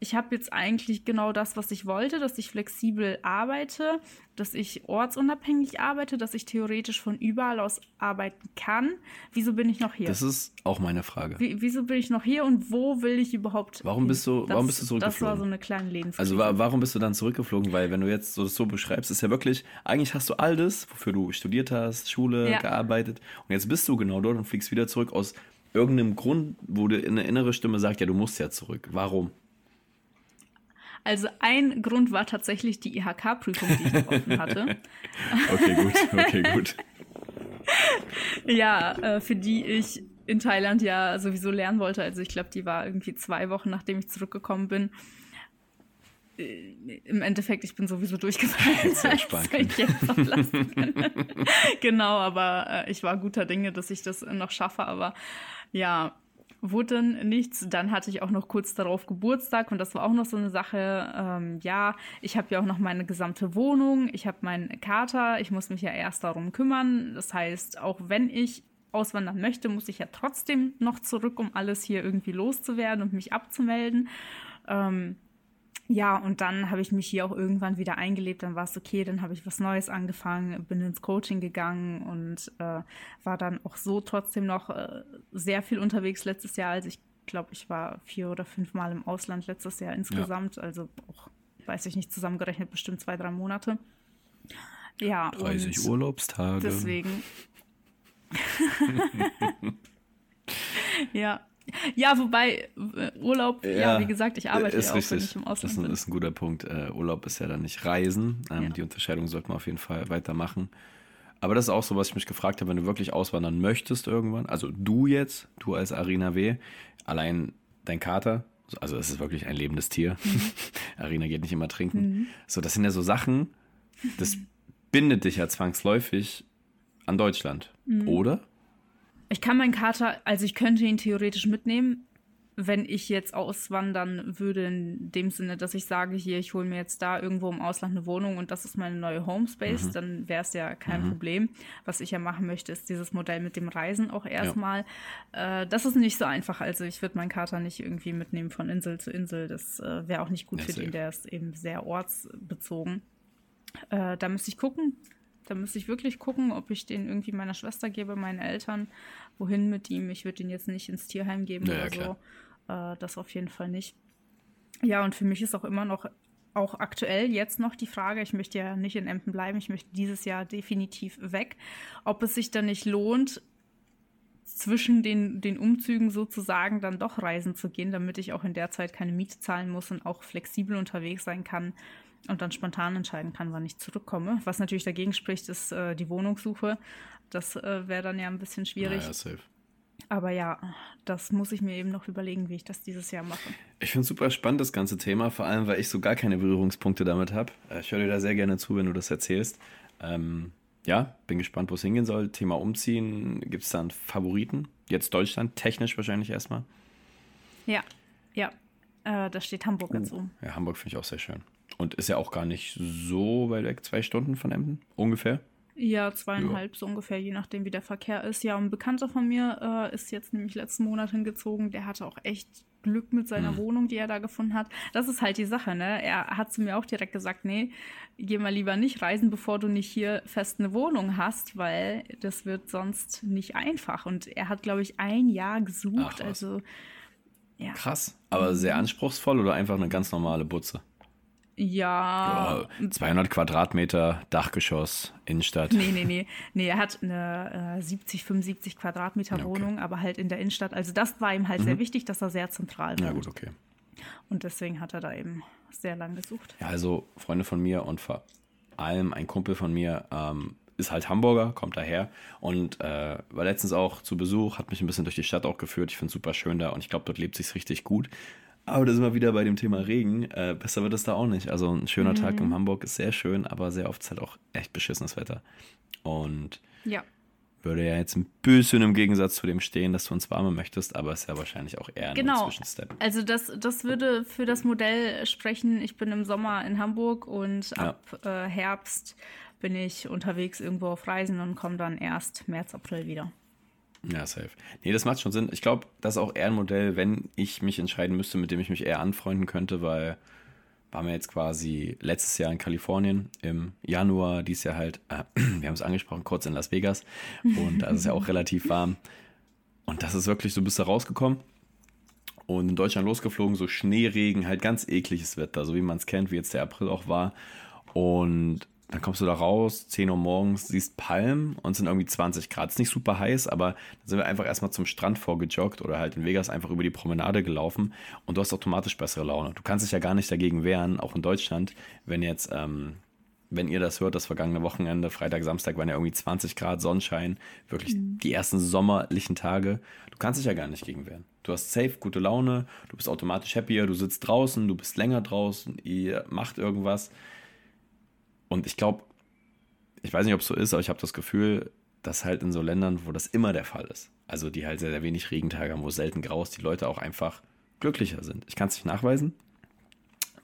ich habe jetzt eigentlich genau das, was ich wollte, dass ich flexibel arbeite, dass ich ortsunabhängig arbeite, dass ich theoretisch von überall aus arbeiten kann. Wieso bin ich noch hier? Das ist auch meine Frage. Wie, wieso bin ich noch hier und wo will ich überhaupt? Warum bist du- hin? warum bist du Das war zurückgeflogen? so eine kleine Lebenskrise. Also wa warum bist du dann zurückgeflogen? Weil wenn du jetzt so das so beschreibst, ist ja wirklich, eigentlich hast du all das, wofür du studiert hast, Schule, Ja. gearbeitet und jetzt bist du genau dort und fliegst wieder zurück aus irgendeinem Grund, wo dir eine innere Stimme sagt, ja, du musst ja zurück. Warum? Also ein Grund war tatsächlich die IHK-Prüfung, die ich noch offen hatte. Okay, gut, okay, gut. Ja, äh, für die ich in Thailand ja sowieso lernen wollte. Also ich glaube, die war irgendwie zwei Wochen, nachdem ich zurückgekommen bin. Äh, Im Endeffekt, ich bin sowieso durchgefallen. Ich jetzt können. genau, aber äh, ich war guter Dinge, dass ich das noch schaffe. Aber ja, wurde dann nichts. Dann hatte ich auch noch kurz darauf Geburtstag und das war auch noch so eine Sache. Ähm, ja, ich habe ja auch noch meine gesamte Wohnung, ich habe meinen Kater, ich muss mich ja erst darum kümmern. Das heißt, auch wenn ich auswandern möchte, muss ich ja trotzdem noch zurück, um alles hier irgendwie loszuwerden und mich abzumelden. Ähm, ja, und dann habe ich mich hier auch irgendwann wieder eingelebt. Dann war es okay, dann habe ich was Neues angefangen, bin ins Coaching gegangen und äh, war dann auch so trotzdem noch äh, sehr viel unterwegs letztes Jahr. Also ich glaube, ich war vier oder fünf Mal im Ausland letztes Jahr insgesamt. Also auch, weiß ich nicht, zusammengerechnet bestimmt zwei, drei Monate. Ja, 30 und Urlaubstage. deswegen. ja. Ja, wobei äh, Urlaub, ja, wie gesagt, ich arbeite ist ja auch, richtig. wenn ich im das Ausland ist ein, ist ein guter Punkt. Äh, Urlaub ist ja dann nicht Reisen. Ähm, Ja. Die Unterscheidung sollte man auf jeden Fall weitermachen. Aber das ist auch so, was ich mich gefragt habe, wenn du wirklich auswandern möchtest irgendwann, also du jetzt, du als Arena W, allein dein Kater, also es ist wirklich ein lebendes Tier. Arena geht nicht immer trinken. Mhm. So, das sind ja so Sachen, das bindet dich ja zwangsläufig an Deutschland, Mhm. oder? Ich kann meinen Kater, also ich könnte ihn theoretisch mitnehmen, wenn ich jetzt auswandern würde, in dem Sinne, dass ich sage, hier, ich hole mir jetzt da irgendwo im Ausland eine Wohnung und das ist meine neue Homespace, dann wäre es ja kein Problem. Was ich ja machen möchte, ist dieses Modell mit dem Reisen auch erstmal. Äh, das ist nicht so einfach. Also ich würde meinen Kater nicht irgendwie mitnehmen von Insel zu Insel. Das äh, wäre auch nicht gut Ja, für den, der ist eben sehr ortsbezogen. Äh, da müsste ich gucken. Da müsste ich wirklich gucken, ob ich den irgendwie meiner Schwester gebe, meinen Eltern, wohin mit ihm. Ich würde ihn jetzt nicht ins Tierheim geben Ja, ja, oder klar. so. Äh, das auf jeden Fall nicht. Ja, und für mich ist auch immer noch, auch aktuell jetzt noch die Frage, ich möchte ja nicht in Emden bleiben, ich möchte dieses Jahr definitiv weg. Ob es sich dann nicht lohnt, zwischen den, den Umzügen sozusagen dann doch reisen zu gehen, damit ich auch in der Zeit keine Miete zahlen muss und auch flexibel unterwegs sein kann und dann spontan entscheiden kann, wann ich zurückkomme. Was natürlich dagegen spricht, ist äh, die Wohnungssuche. Das äh, wäre dann ja ein bisschen schwierig. Naja, safe. Aber ja, das muss ich mir eben noch überlegen, wie ich das dieses Jahr mache. Ich finde es super spannend, das ganze Thema, vor allem, weil ich so gar keine Berührungspunkte damit habe. Äh, Ich höre dir da sehr gerne zu, wenn du das erzählst. Ähm, ja, bin gespannt, wo es hingehen soll. Thema Umziehen, gibt es da einen Favoriten? Jetzt Deutschland, technisch wahrscheinlich erstmal. Ja, ja. Äh, da steht Hamburg Uh. um. Ja, Hamburg finde ich auch sehr schön. Und ist ja auch gar nicht so weit weg, zwei Stunden von Emden, ungefähr. Ja, zweieinhalb so ungefähr, je nachdem, wie der Verkehr ist. Ja, ein Bekannter von mir äh, ist jetzt nämlich letzten Monat hingezogen. Der hatte auch echt Glück mit seiner Wohnung, die er da gefunden hat. Das ist halt die Sache, ne? Er hat zu mir auch direkt gesagt, nee, geh mal lieber nicht reisen, bevor du nicht hier fest eine Wohnung hast, weil das wird sonst nicht einfach. Und er hat, glaube ich, ein Jahr gesucht. Ach, also, ja. Krass. Aber sehr anspruchsvoll oder einfach eine ganz normale Butze? Ja, Ja, 200 Quadratmeter, Dachgeschoss, Innenstadt. Nee, nee, nee. Nee, er hat eine äh, 70, 75 Quadratmeter Ja, okay. Mhm. Wohnung, aber halt in der Innenstadt. Also das war ihm halt sehr wichtig, dass er sehr zentral Na wohnt. gut, okay. Und deswegen hat er da eben sehr lang gesucht. Ja, also Freunde von mir und vor allem ein Kumpel von mir ähm, ist halt Hamburger, kommt daher und äh, war letztens auch zu Besuch, hat mich ein bisschen durch die Stadt auch geführt. Ich finde es super schön da und ich glaube, dort lebt sich richtig gut. Aber da sind wir wieder bei dem Thema Regen. Äh, besser wird es da auch nicht. Also ein schöner mhm. Tag in Hamburg ist sehr schön, aber sehr oft ist halt auch echt beschissenes Wetter. Und ja. würde ja jetzt ein bisschen im Gegensatz zu dem stehen, dass du uns warme möchtest, aber ist ja wahrscheinlich auch eher ein genau. Zwischenstep. Also das, das würde für das Modell sprechen. Ich bin im Sommer in Hamburg und ja. ab äh, Herbst bin ich unterwegs irgendwo auf Reisen und komme dann erst März, April wieder. Ja, safe. Nee, das macht schon Sinn. Ich glaube, das ist auch eher ein Modell, wenn ich mich entscheiden müsste, mit dem ich mich eher anfreunden könnte, weil waren wir jetzt quasi letztes Jahr in Kalifornien, im Januar, dies Jahr halt, äh, wir haben es angesprochen, kurz in Las Vegas und da ist es ja auch relativ warm. Und das ist wirklich, so bist du rausgekommen und in Deutschland losgeflogen, so Schneeregen, halt ganz ekliges Wetter, so wie man es kennt, wie jetzt der April auch war. Und dann kommst du da raus, 10 Uhr morgens, siehst Palmen und sind irgendwie 20 Grad. Ist nicht super heiß, aber dann sind wir einfach erstmal zum Strand vorgejoggt oder halt in Vegas einfach über die Promenade gelaufen und du hast automatisch bessere Laune. Du kannst dich ja gar nicht dagegen wehren, auch in Deutschland, wenn jetzt, ähm, wenn ihr das hört, das vergangene Wochenende, Freitag, Samstag waren ja irgendwie 20 Grad Sonnenschein, wirklich mhm. die ersten sommerlichen Tage. Du kannst dich ja gar nicht gegen wehren. Du hast safe gute Laune, du bist automatisch happier, du sitzt draußen, du bist länger draußen, ihr macht irgendwas und ich glaube, ich weiß nicht, ob es so ist, aber ich habe das Gefühl, dass halt in so Ländern, wo das immer der Fall ist, also die halt sehr, sehr wenig Regentage haben, wo selten grau ist, die Leute auch einfach glücklicher sind. Ich kann es nicht nachweisen,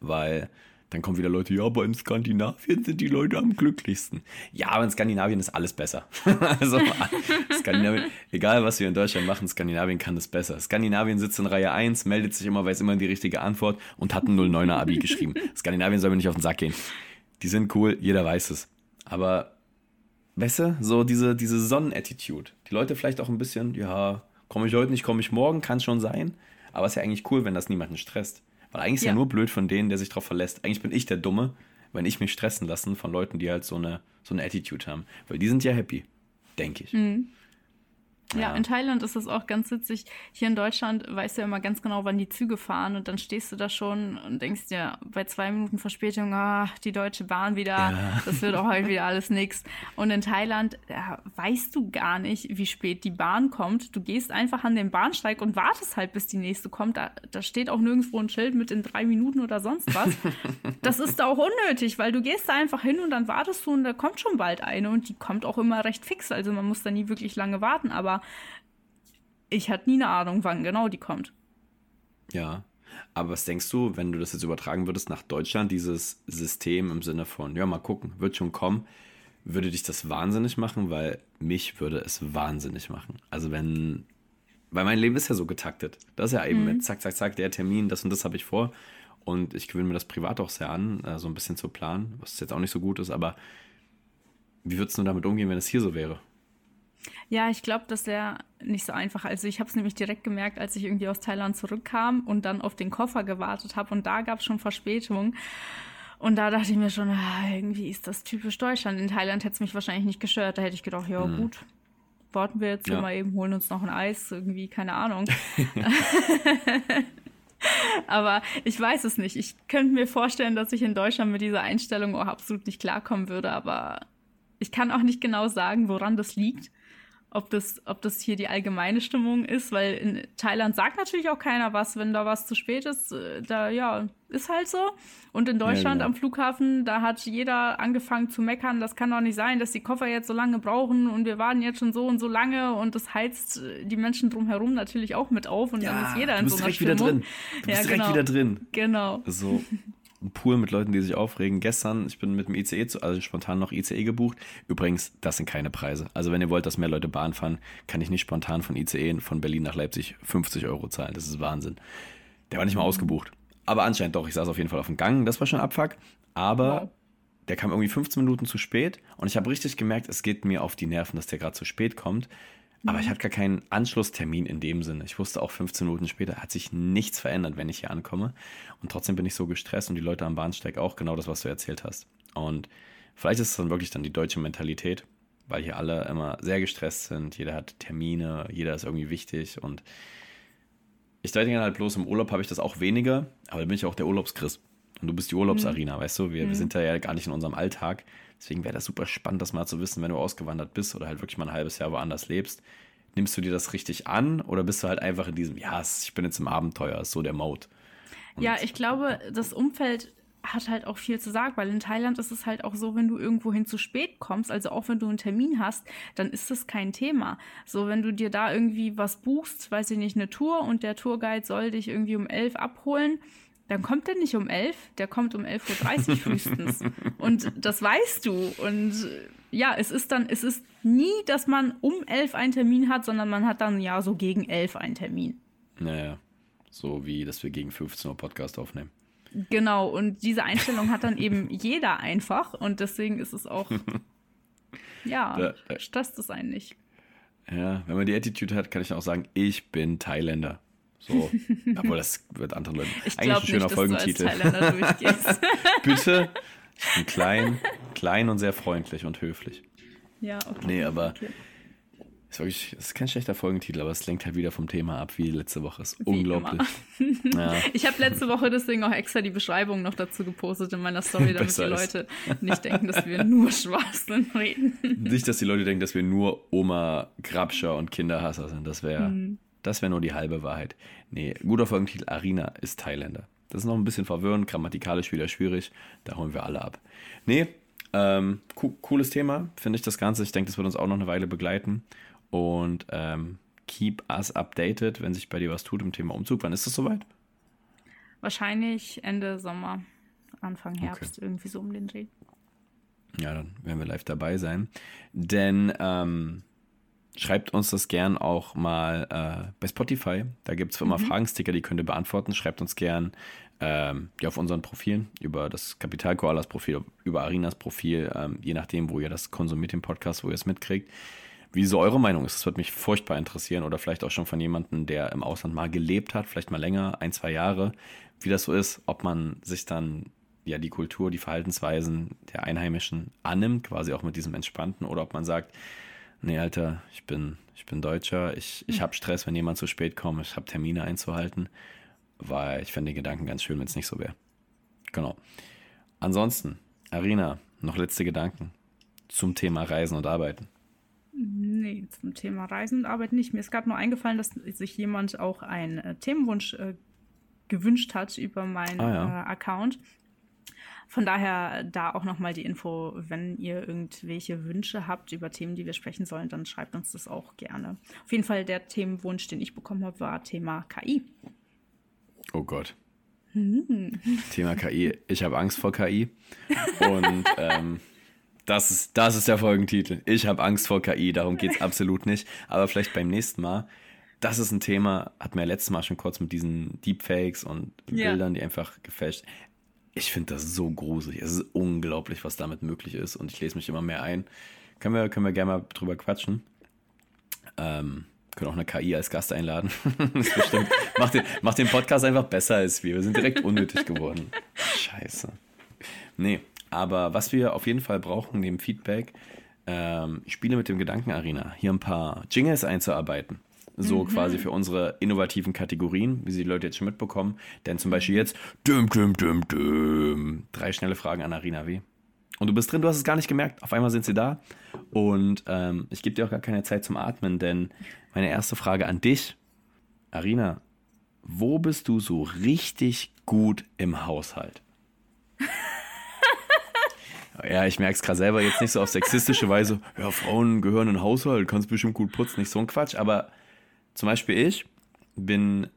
weil dann kommen wieder Leute, ja, aber in Skandinavien sind die Leute am glücklichsten. Ja, aber in Skandinavien ist alles besser. also Skandinavien, egal was wir in Deutschland machen, Skandinavien kann es besser. Skandinavien sitzt in Reihe 1, meldet sich immer, weiß immer die richtige Antwort und hat ein 09er Abi geschrieben. Skandinavien soll mir nicht auf den Sack gehen die sind cool, jeder weiß es. Aber, weißt du, so diese, diese Sonnenattitude. Die Leute vielleicht auch ein bisschen, ja, komme ich heute nicht, komme ich morgen, kann schon sein. Aber es ist ja eigentlich cool, wenn das niemanden stresst. Weil eigentlich ist ja. ja nur blöd von denen, der sich darauf verlässt. Eigentlich bin ich der Dumme, wenn ich mich stressen lassen von Leuten, die halt so eine, so eine Attitude haben. Weil die sind ja happy, denke ich. Mhm. Ja, ja, in Thailand ist das auch ganz witzig. Hier in Deutschland weißt du ja immer ganz genau, wann die Züge fahren und dann stehst du da schon und denkst dir bei zwei Minuten Verspätung, ah, die Deutsche Bahn wieder, ja. das wird auch heute wieder alles nix. Und in Thailand ja, weißt du gar nicht, wie spät die Bahn kommt. Du gehst einfach an den Bahnsteig und wartest halt, bis die nächste kommt. Da, da steht auch nirgendwo ein Schild mit in drei Minuten oder sonst was. das ist auch unnötig, weil du gehst da einfach hin und dann wartest du und da kommt schon bald eine und die kommt auch immer recht fix. Also man muss da nie wirklich lange warten, aber ich hatte nie eine Ahnung, wann genau die kommt. Ja. Aber was denkst du, wenn du das jetzt übertragen würdest nach Deutschland, dieses System im Sinne von, ja, mal gucken, wird schon kommen, würde dich das wahnsinnig machen? Weil mich würde es wahnsinnig machen. Also wenn, weil mein Leben ist ja so getaktet. Das ist ja eben mhm. mit zack, zack, zack, der Termin, das und das habe ich vor. Und ich gewöhne mir das privat auch sehr an, äh, so ein bisschen zu planen, was jetzt auch nicht so gut ist, aber wie würdest du damit umgehen, wenn es hier so wäre? Ja, ich glaube, das wäre nicht so einfach. Also ich habe es nämlich direkt gemerkt, als ich irgendwie aus Thailand zurückkam und dann auf den Koffer gewartet habe und da gab es schon Verspätung. Und da dachte ich mir schon, ah, irgendwie ist das typisch Deutschland. In Thailand hätte es mich wahrscheinlich nicht gestört. Da hätte ich gedacht, ja mhm. gut, warten wir jetzt ja. mal eben, holen uns noch ein Eis, irgendwie, keine Ahnung. Aber ich weiß es nicht. Ich könnte mir vorstellen, dass ich in Deutschland mit dieser Einstellung auch absolut nicht klarkommen würde. Aber ich kann auch nicht genau sagen, woran das liegt ob das, ob das hier die allgemeine Stimmung ist, weil in Thailand sagt natürlich auch keiner was, wenn da was zu spät ist. Äh, da, ja, ist halt so. Und in Deutschland ja, genau. am Flughafen, da hat jeder angefangen zu meckern, das kann doch nicht sein, dass die Koffer jetzt so lange brauchen und wir warten jetzt schon so und so lange und das heizt äh, die Menschen drumherum natürlich auch mit auf und ja, dann ist jeder in so einer Stimmung. Wieder drin. Du bist ja, direkt genau. wieder drin. Genau. So. Pool mit Leuten, die sich aufregen. Gestern, ich bin mit dem ICE, zu, also spontan noch ICE gebucht. Übrigens, das sind keine Preise. Also wenn ihr wollt, dass mehr Leute Bahn fahren, kann ich nicht spontan von ICE von Berlin nach Leipzig 50 Euro zahlen. Das ist Wahnsinn. Der war nicht mal ausgebucht. Aber anscheinend doch, ich saß auf jeden Fall auf dem Gang, das war schon Abfuck. Aber wow. der kam irgendwie 15 Minuten zu spät und ich habe richtig gemerkt, es geht mir auf die Nerven, dass der gerade zu spät kommt. Aber ich mhm. hatte gar keinen Anschlusstermin in dem Sinne. Ich wusste auch 15 Minuten später hat sich nichts verändert, wenn ich hier ankomme. Und trotzdem bin ich so gestresst und die Leute am Bahnsteig auch genau das, was du erzählt hast. Und vielleicht ist es dann wirklich dann die deutsche Mentalität, weil hier alle immer sehr gestresst sind. Jeder hat Termine, jeder ist irgendwie wichtig. Und ich denke halt bloß, im Urlaub habe ich das auch weniger, aber da bin ich auch der Urlaubschrist. und du bist die Urlaubsarena, mhm. weißt du? Wir, mhm. wir sind da ja gar nicht in unserem Alltag. Deswegen wäre das super spannend, das mal zu wissen, wenn du ausgewandert bist oder halt wirklich mal ein halbes Jahr woanders lebst. Nimmst du dir das richtig an oder bist du halt einfach in diesem, ja, ich bin jetzt im Abenteuer, ist so der Mode? Ja, ich glaube, das Umfeld hat halt auch viel zu sagen, weil in Thailand ist es halt auch so, wenn du irgendwohin zu spät kommst, also auch wenn du einen Termin hast, dann ist das kein Thema. So, wenn du dir da irgendwie was buchst, weiß ich nicht, eine Tour und der Tourguide soll dich irgendwie um elf abholen, dann kommt der nicht um elf, der kommt um 11.30 Uhr frühestens. und das weißt du. Und ja, es ist dann, es ist nie, dass man um elf einen Termin hat, sondern man hat dann ja so gegen elf einen Termin. Naja, so wie, dass wir gegen 15 Uhr Podcast aufnehmen. Genau, und diese Einstellung hat dann eben jeder einfach und deswegen ist es auch, ja, da, da, stresst es einen nicht. Ja, wenn man die Attitude hat, kann ich auch sagen, ich bin Thailänder. So, obwohl das wird anderen Leuten. Ich Eigentlich ein schöner nicht, Folgentitel. Bitte. Ich bin klein, klein und sehr freundlich und höflich. Ja, okay. Nee, aber okay. Ist wirklich, ist kein schlechter Folgentitel, aber es lenkt halt wieder vom Thema ab, wie letzte Woche. Ist wie unglaublich. Ja. Ich habe letzte Woche deswegen auch extra die Beschreibung noch dazu gepostet in meiner Story, damit die Leute nicht denken, dass wir nur Schwachsinn reden. Nicht, dass die Leute denken, dass wir nur Oma Grabscher und Kinderhasser sind. Das wäre mhm. Wär nur die halbe Wahrheit. Nee, guter Folgentitel, Arina ist Thailänder. Das ist noch ein bisschen verwirrend, grammatikalisch wieder schwierig. Da holen wir alle ab. Nee, ähm, co cooles Thema, finde ich das Ganze. Ich denke, das wird uns auch noch eine Weile begleiten und ähm, keep us updated, wenn sich bei dir was tut im Thema Umzug. Wann ist das soweit? Wahrscheinlich Ende Sommer, Anfang Herbst, okay. irgendwie so um den Dreh. Ja, dann werden wir live dabei sein. Denn ähm, schreibt uns das gern auch mal äh, bei Spotify. Da gibt es immer mhm. Fragensticker, die könnt ihr beantworten. Schreibt uns gern ähm, ja, auf unseren Profilen, über das Kapital Koalas Profil, über Arinas Profil, ähm, je nachdem, wo ihr das konsumiert, den Podcast, wo ihr es mitkriegt wie so eure Meinung ist. Das würde mich furchtbar interessieren oder vielleicht auch schon von jemandem, der im Ausland mal gelebt hat, vielleicht mal länger, ein, zwei Jahre, wie das so ist, ob man sich dann ja die Kultur, die Verhaltensweisen der Einheimischen annimmt, quasi auch mit diesem Entspannten, oder ob man sagt, nee, Alter, ich bin, ich bin Deutscher, ich, ich habe Stress, wenn jemand zu spät kommt, ich habe Termine einzuhalten, weil ich fände den Gedanken ganz schön, wenn es nicht so wäre. Genau. Ansonsten, Arina, noch letzte Gedanken zum Thema Reisen und Arbeiten. Nee, zum Thema Reisen und Arbeit nicht. Mir ist gerade nur eingefallen, dass sich jemand auch einen äh, Themenwunsch äh, gewünscht hat über meinen ah, ja. äh, Account. Von daher da auch nochmal die Info, wenn ihr irgendwelche Wünsche habt über Themen, die wir sprechen sollen, dann schreibt uns das auch gerne. Auf jeden Fall der Themenwunsch, den ich bekommen habe, war Thema KI. Oh Gott. Hm. Thema KI. Ich habe Angst vor KI. Und ähm, das ist, das ist der Folgentitel. Ich habe Angst vor KI, darum geht es absolut nicht. Aber vielleicht beim nächsten Mal. Das ist ein Thema, wir ja letztes Mal schon kurz mit diesen Deepfakes und ja. Bildern, die einfach gefälscht. Ich finde das so gruselig. Es ist unglaublich, was damit möglich ist. Und ich lese mich immer mehr ein. Können wir, können wir gerne mal drüber quatschen. Ähm, können auch eine KI als Gast einladen. macht, den, macht den Podcast einfach besser als wir. Wir sind direkt unnötig geworden. Scheiße. Nee, aber was wir auf jeden Fall brauchen, neben Feedback, ähm, spiele mit dem Gedanken, Arena, hier ein paar Jingles einzuarbeiten. So mhm. quasi für unsere innovativen Kategorien, wie sie die Leute jetzt schon mitbekommen. Denn zum Beispiel jetzt, düm, düm, düm, düm. Drei schnelle Fragen an Arina W. Und du bist drin, du hast es gar nicht gemerkt. Auf einmal sind sie da. Und ähm, ich gebe dir auch gar keine Zeit zum Atmen, denn meine erste Frage an dich, Arina, wo bist du so richtig gut im Haushalt? Ja, ich merke es gerade selber jetzt nicht so auf sexistische Weise. Ja, Frauen gehören in den Haushalt, kannst bestimmt gut putzen, nicht so ein Quatsch. Aber zum Beispiel ich bin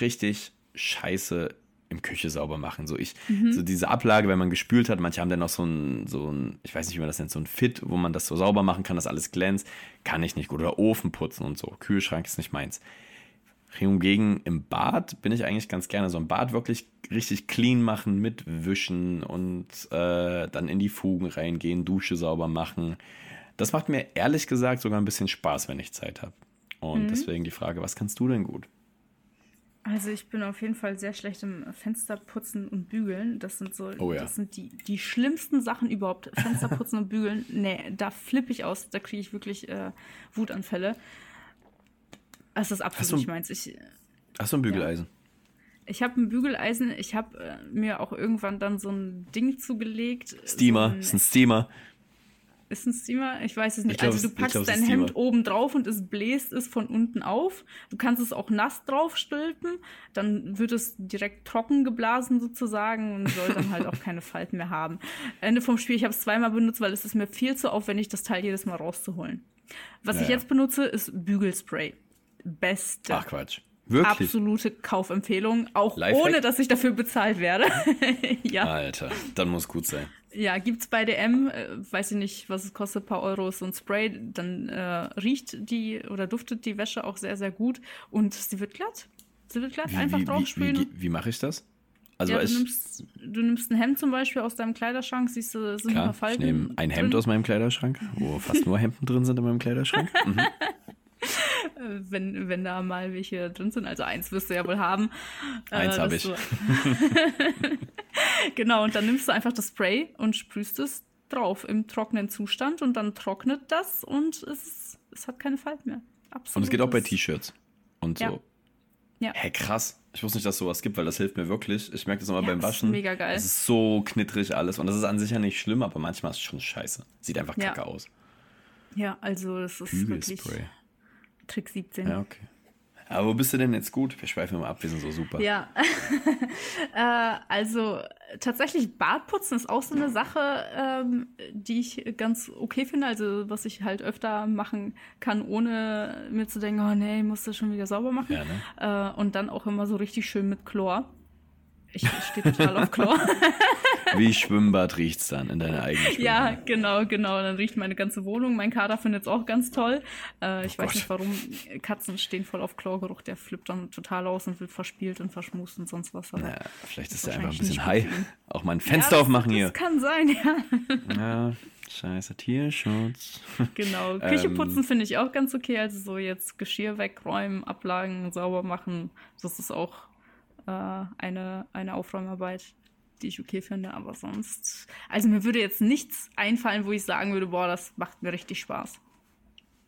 richtig scheiße im Küche sauber machen. So ich, mhm. so diese Ablage, wenn man gespült hat, manche haben dann noch so ein, so ein, ich weiß nicht, wie man das nennt, so ein Fit, wo man das so sauber machen kann, dass alles glänzt. Kann ich nicht gut. Oder Ofen putzen und so. Kühlschrank ist nicht meins. Hingegen im Bad bin ich eigentlich ganz gerne so ein Bad wirklich richtig clean machen mit Wischen und äh, dann in die Fugen reingehen, Dusche sauber machen. Das macht mir ehrlich gesagt sogar ein bisschen Spaß, wenn ich Zeit habe. Und mhm. deswegen die Frage, was kannst du denn gut? Also ich bin auf jeden Fall sehr schlecht im Fensterputzen und Bügeln. Das sind so, oh ja. das sind die, die schlimmsten Sachen überhaupt. Fensterputzen und Bügeln, nee, da flippe ich aus, da kriege ich wirklich äh, Wutanfälle. Das ist absolut nicht meins. Ich, hast du ein Bügeleisen? Ja. Ich habe ein Bügeleisen. Ich habe äh, mir auch irgendwann dann so ein Ding zugelegt. Steamer, so ein, ist ein Steamer. Ist ein Steamer? Ich weiß es nicht. glaub, also du packst glaub, dein Hemd oben drauf und es bläst es von unten auf. Du kannst es auch nass drauf stülpen. Dann wird es direkt trocken geblasen sozusagen und soll dann halt auch keine Falten mehr haben. Ende vom Spiel, ich habe es zweimal benutzt, weil es ist mir viel zu aufwendig, das Teil jedes Mal rauszuholen. Was Ja, ich jetzt benutze, ist Bügelspray. Beste. Ach Quatsch. Wirklich? Absolute Kaufempfehlung, auch Lifehack? ohne, dass ich dafür bezahlt werde. ja. Alter, dann muss gut sein. Ja, gibt's bei DM, äh, weiß ich nicht, was es kostet, paar Euro, so ein Spray, dann äh, riecht die oder duftet die Wäsche auch sehr, sehr gut und sie wird glatt. Sie wird glatt, Wie, einfach wie, wie, draufsprühen. wie, wie mache ich das? Also ja, du, ich, nimmst, du nimmst ein Hemd zum Beispiel aus deinem Kleiderschrank, siehst du, sind ein klar, paar ich Falten. nehme ein Hemd drin. aus meinem Kleiderschrank, wo fast nur Hemden drin sind in meinem Kleiderschrank. Mhm. Äh, wenn, wenn da mal welche drin sind. Also eins wirst du ja wohl haben. Äh, Eins hab dass ich. genau, und dann nimmst du einfach das Spray und sprühst es drauf im trockenen Zustand und dann trocknet das und es, es hat keine Falten mehr. Absolut. Und es geht auch bei T-Shirts und so. Ja. Ja. Hä, krass. Ich wusste nicht, dass es sowas gibt, weil das hilft mir wirklich. Ich merke das immer Ja, beim das ist Waschen. mega geil. Es ist so knittrig alles. Und das ist an sich ja nicht schlimm, aber manchmal ist es schon scheiße. Sieht einfach Ja. kacke aus. Ja, also es ist wirklich. Trick 17. Ja, okay. Aber wo bist du denn jetzt gut? Wir schweifen immer ab, wir sind so super. Ja, äh, also tatsächlich Bartputzen ist auch so eine Sache, ähm, die ich ganz okay finde. Also was ich halt öfter machen kann, ohne mir zu denken, oh nee, ich muss das schon wieder sauber machen. Ja, ne? äh, und dann auch immer so richtig schön mit Chlor. Ich stehe total auf Chlor. Wie Schwimmbad riecht's dann in deiner eigenen ja, Schwimmbad? genau, genau. Dann riecht meine ganze Wohnung. Mein Kater findet es auch ganz toll. Äh, ich Oh weiß Gott. nicht warum. Katzen stehen voll auf Chlorgeruch. Der flippt dann total aus und wird verspielt und verschmust und sonst was. Aber Ja, vielleicht ist Das er einfach ein bisschen high. Auch mal ein Ja, Fenster das, aufmachen das hier. kann sein, ja. Ja, scheiße, Tierschutz. Genau. Küche Ähm. putzen finde ich auch ganz okay. Also so jetzt Geschirr wegräumen, ablagen, sauber machen. Das ist auch äh, eine, eine Aufräumarbeit, die ich okay finde. Aber sonst, also mir würde jetzt nichts einfallen, wo ich sagen würde, boah, das macht mir richtig Spaß.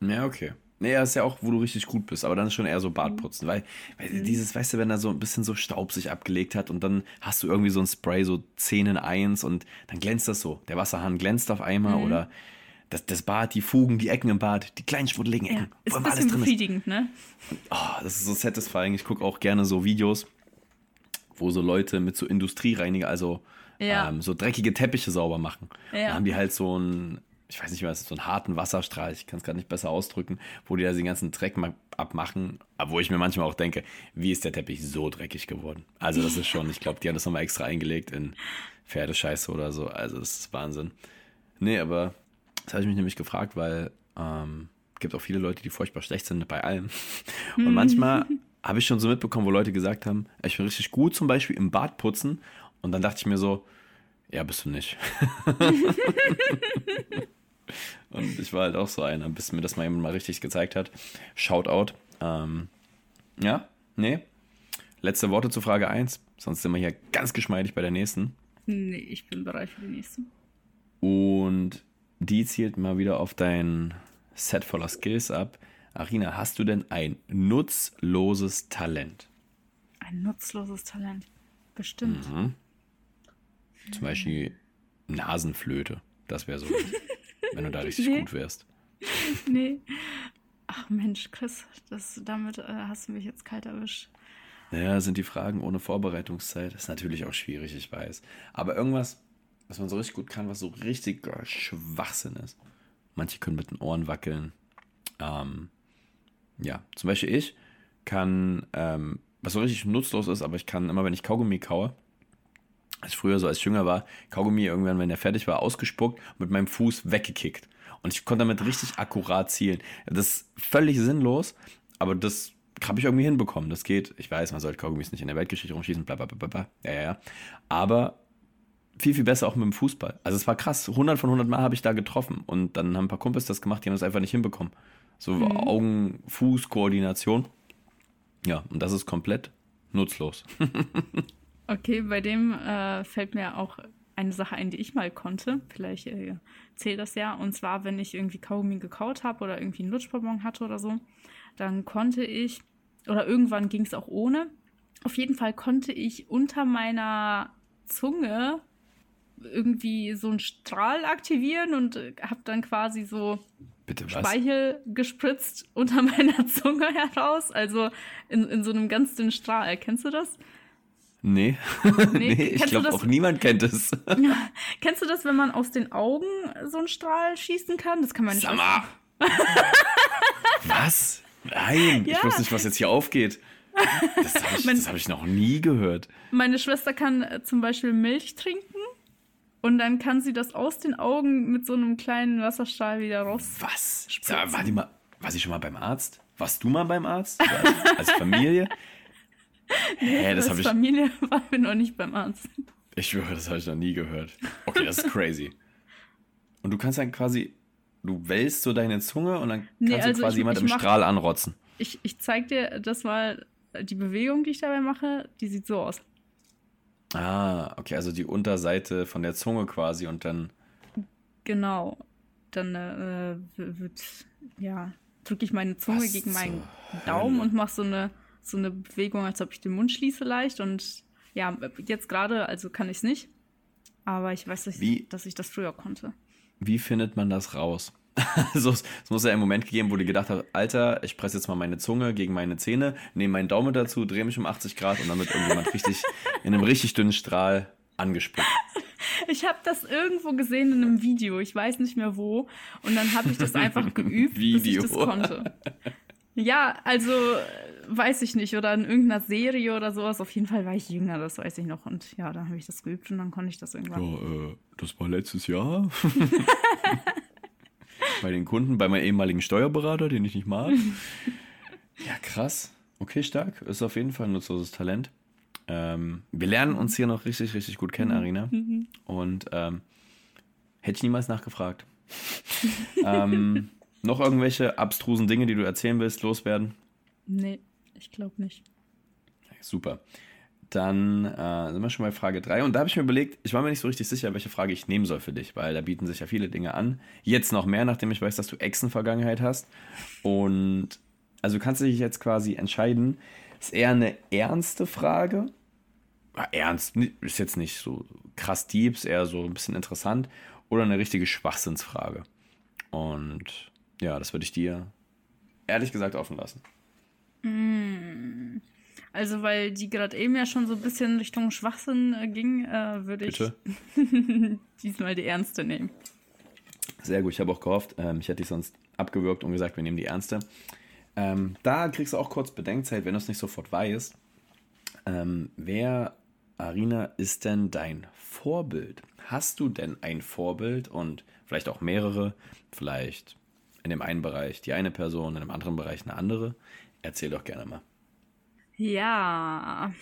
Ja, okay. Nee, das ist ja auch, wo du richtig gut bist, aber dann ist schon eher so Bartputzen, weil, weil Mhm. dieses, weißt du, wenn da so ein bisschen so Staub sich abgelegt hat und dann hast du irgendwie so ein Spray, so 10 in 1 und dann glänzt das so. Der Wasserhahn glänzt auf einmal Mhm. oder das, das Bad, die Fugen, die Ecken im Bad, die kleinen schmuddeligen Ja, Ecken, ist wo ein alles bisschen drin ist. befriedigend, ne? Oh, das ist so satisfying. Ich gucke auch gerne so Videos, wo so Leute mit so Industriereiniger, also Ja. ähm, so dreckige Teppiche sauber machen. Ja. Da haben die halt so einen, ich weiß nicht mehr, was ist, so einen harten Wasserstrahl, ich kann es gar nicht besser ausdrücken, wo die da den ganzen Dreck abmachen. Aber wo ich mir manchmal auch denke, wie ist der Teppich so dreckig geworden? Also das ist schon, ich glaube, die haben das nochmal extra eingelegt in Pferdescheiße oder so. Also das ist Wahnsinn. Nee, aber das habe ich mich nämlich gefragt, weil ähm, gibt auch viele Leute, die furchtbar schlecht sind bei allem. Und manchmal habe ich schon so mitbekommen, wo Leute gesagt haben, ich bin richtig gut zum Beispiel im Bad putzen. Und dann dachte ich mir so, ja, bist du nicht. Und ich war halt auch so einer, bis mir das mal jemand mal richtig gezeigt hat. Shoutout. Ähm, ja, nee. Letzte Worte zu Frage 1. Sonst sind wir hier ganz geschmeidig bei der nächsten. Nee, ich bin bereit für die nächste. Und die zielt mal wieder auf dein Set voller Skills ab. Arina, hast du denn ein nutzloses Talent? Ein nutzloses Talent. Bestimmt. Mhm. Zum Beispiel Nasenflöte. Das wäre so, wenn du da richtig Nee. gut wärst. Nee. Ach Mensch, Chris, das, damit äh, hast du mich jetzt kalt erwischt. Naja, sind die Fragen ohne Vorbereitungszeit. ist natürlich auch schwierig, ich weiß. Aber irgendwas, was man so richtig gut kann, was so richtiger Schwachsinn ist. Manche können mit den Ohren wackeln. Ähm, ja, zum Beispiel ich kann, ähm, was so richtig nutzlos ist, aber ich kann immer, wenn ich Kaugummi kaue, als ich früher so als Jünger war, Kaugummi irgendwann, wenn der fertig war, ausgespuckt mit meinem Fuß weggekickt. Und ich konnte damit richtig akkurat zielen. Das ist völlig sinnlos, aber das habe ich irgendwie hinbekommen. Das geht. Ich weiß, man sollte Kaugummis nicht in der Weltgeschichte rumschießen, bla bla bla bla, bla. Ja, ja, ja. Aber viel, viel besser auch mit dem Fußball. Also es war krass. 100 von 100 Mal habe ich da getroffen. Und dann haben ein paar Kumpels das gemacht, die haben das einfach nicht hinbekommen. So Augen-Fuß-Koordination. Ja, und das ist komplett nutzlos. Okay, bei dem äh, fällt mir auch eine Sache ein, die ich mal konnte. Vielleicht äh, zählt das ja. Und zwar, wenn ich irgendwie Kaugummi gekaut habe oder irgendwie einen Lutschbonbon hatte oder so, dann konnte ich, oder irgendwann ging es auch ohne, auf jeden Fall konnte ich unter meiner Zunge irgendwie so einen Strahl aktivieren und äh, habe dann quasi so Bitte was? Speichel gespritzt unter meiner Zunge heraus, also in, in so einem ganz dünnen Strahl. Kennst du das? Nee, nee, ich Kennst du glaube auch niemand kennt es. Kennst du das, wenn man aus den Augen so einen Strahl schießen kann? Das kann man nicht. Mal. was? Nein, ich Ja. wusste nicht, was jetzt hier aufgeht. Das habe ich, hab ich noch nie gehört. Meine Schwester kann äh, zum Beispiel Milch trinken und dann kann sie das aus den Augen mit so einem kleinen Wasserstrahl wieder raus. Was? Spritzen. War, die mal, war sie schon mal beim Arzt? Warst du mal beim Arzt? Als, als Familie? Hä, das Als habe ich. Familie waren wir noch nicht beim Arzt. Ich schwöre, das habe ich noch nie gehört. Okay, das ist crazy. Und du kannst dann quasi, du wälzt so deine Zunge und dann Nee, kannst du also quasi ich- jemand ich im mach- Strahl anrotzen. Ich, ich zeig dir das mal, die Bewegung, die ich dabei mache, die sieht so aus. Ah, okay, also die Unterseite von der Zunge quasi und dann. Genau. Dann äh, wird, ja, drücke ich meine Zunge Was gegen meinen Daumen Hölle? und mache so eine, so eine Bewegung, als ob ich den Mund schließe leicht. Und ja, jetzt gerade, also kann ich es nicht. Aber ich weiß, dass Wie? ich, dass ich das früher konnte. Wie findet man das raus? Also, es muss ja einen Moment gegeben, wo du gedacht hast, Alter, ich presse jetzt mal meine Zunge gegen meine Zähne, nehme meinen Daumen dazu, drehe mich um 80 Grad und dann wird irgendjemand richtig in einem richtig dünnen Strahl angespuckt. Ich habe das irgendwo gesehen in einem Video, ich weiß nicht mehr wo. Und dann habe ich das einfach geübt, bis ich Video. das konnte. Ja, also äh, weiß ich nicht. Oder in irgendeiner Serie oder sowas. Auf jeden Fall war ich jünger, das weiß ich noch. Und ja, dann habe ich das geübt und dann konnte ich das Ja, irgendwann. äh, das war letztes Jahr. Bei den Kunden, bei meinem ehemaligen Steuerberater, den ich nicht mag. Ja, krass. Okay, stark. Ist auf jeden Fall ein nutzloses Talent. Ähm, wir lernen uns hier noch richtig, richtig gut kennen, Arina. Und ähm, hätte ich niemals nachgefragt. ähm, noch irgendwelche abstrusen Dinge, die du erzählen willst, loswerden? Nee, ich glaube nicht. Super. Dann äh, sind wir schon bei Frage 3. Und da habe ich mir überlegt, ich war mir nicht so richtig sicher, welche Frage ich nehmen soll für dich, weil da bieten sich ja viele Dinge an. Jetzt noch mehr, nachdem ich weiß, dass du Echsen-Vergangenheit hast. Und also du kannst dich jetzt quasi entscheiden, ist eher eine ernste Frage. Ja, ernst, ni- ist jetzt nicht so krass deep, ist eher so ein bisschen interessant. Oder eine richtige Schwachsinnsfrage. Und ja, das würde ich dir ehrlich gesagt offen lassen. Also, weil die gerade eben ja schon so ein bisschen Richtung Schwachsinn äh, ging, äh, würde ich Bitte? diesmal die Ernste nehmen. Sehr gut, ich habe auch gehofft, ähm, ich hätte dich sonst abgewürgt und gesagt, wir nehmen die ernste. Ähm, da kriegst du auch kurz Bedenkzeit, wenn du es nicht sofort weißt. Ähm, wer, Arina, ist denn dein Vorbild? Hast du denn ein Vorbild und vielleicht auch mehrere? Vielleicht in dem einen Bereich die eine Person, in dem anderen Bereich eine andere? Erzähl doch gerne mal. Ja.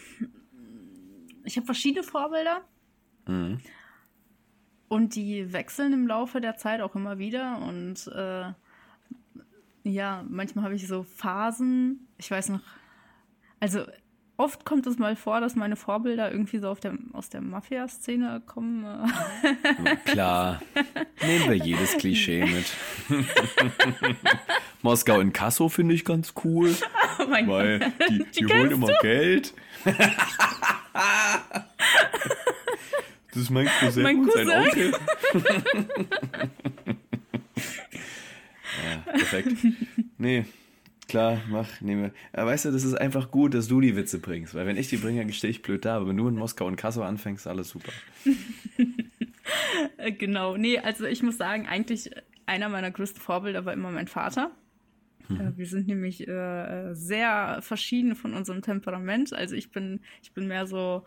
Ich habe verschiedene Vorbilder. Mhm. Und die wechseln im Laufe der Zeit auch immer wieder. Und äh, ja, manchmal habe ich so Phasen. Ich weiß noch, also oft kommt es mal vor, dass meine Vorbilder irgendwie so der, aus der Mafia-Szene kommen. äh. Klar, nehmen wir jedes Klischee mit. Moskau in Kasso finde ich ganz cool. Oh mein Weil Gott. die, die, kennst holen immer Geld. das ist mein Cousin Mein und sein. Onkel. ja, perfekt. Nee, klar, mach, nehme. Aber weißt du, das ist einfach gut, dass du die Witze bringst. Weil wenn ich die bringe, stehe ich blöd da. Aber wenn du in Moskau und Kassel anfängst, alles super. Genau, nee, also ich muss sagen, eigentlich einer meiner größten Vorbilder war immer mein Vater. Äh, Wir sind nämlich äh, sehr verschieden von unserem Temperament. Also ich bin, ich bin mehr so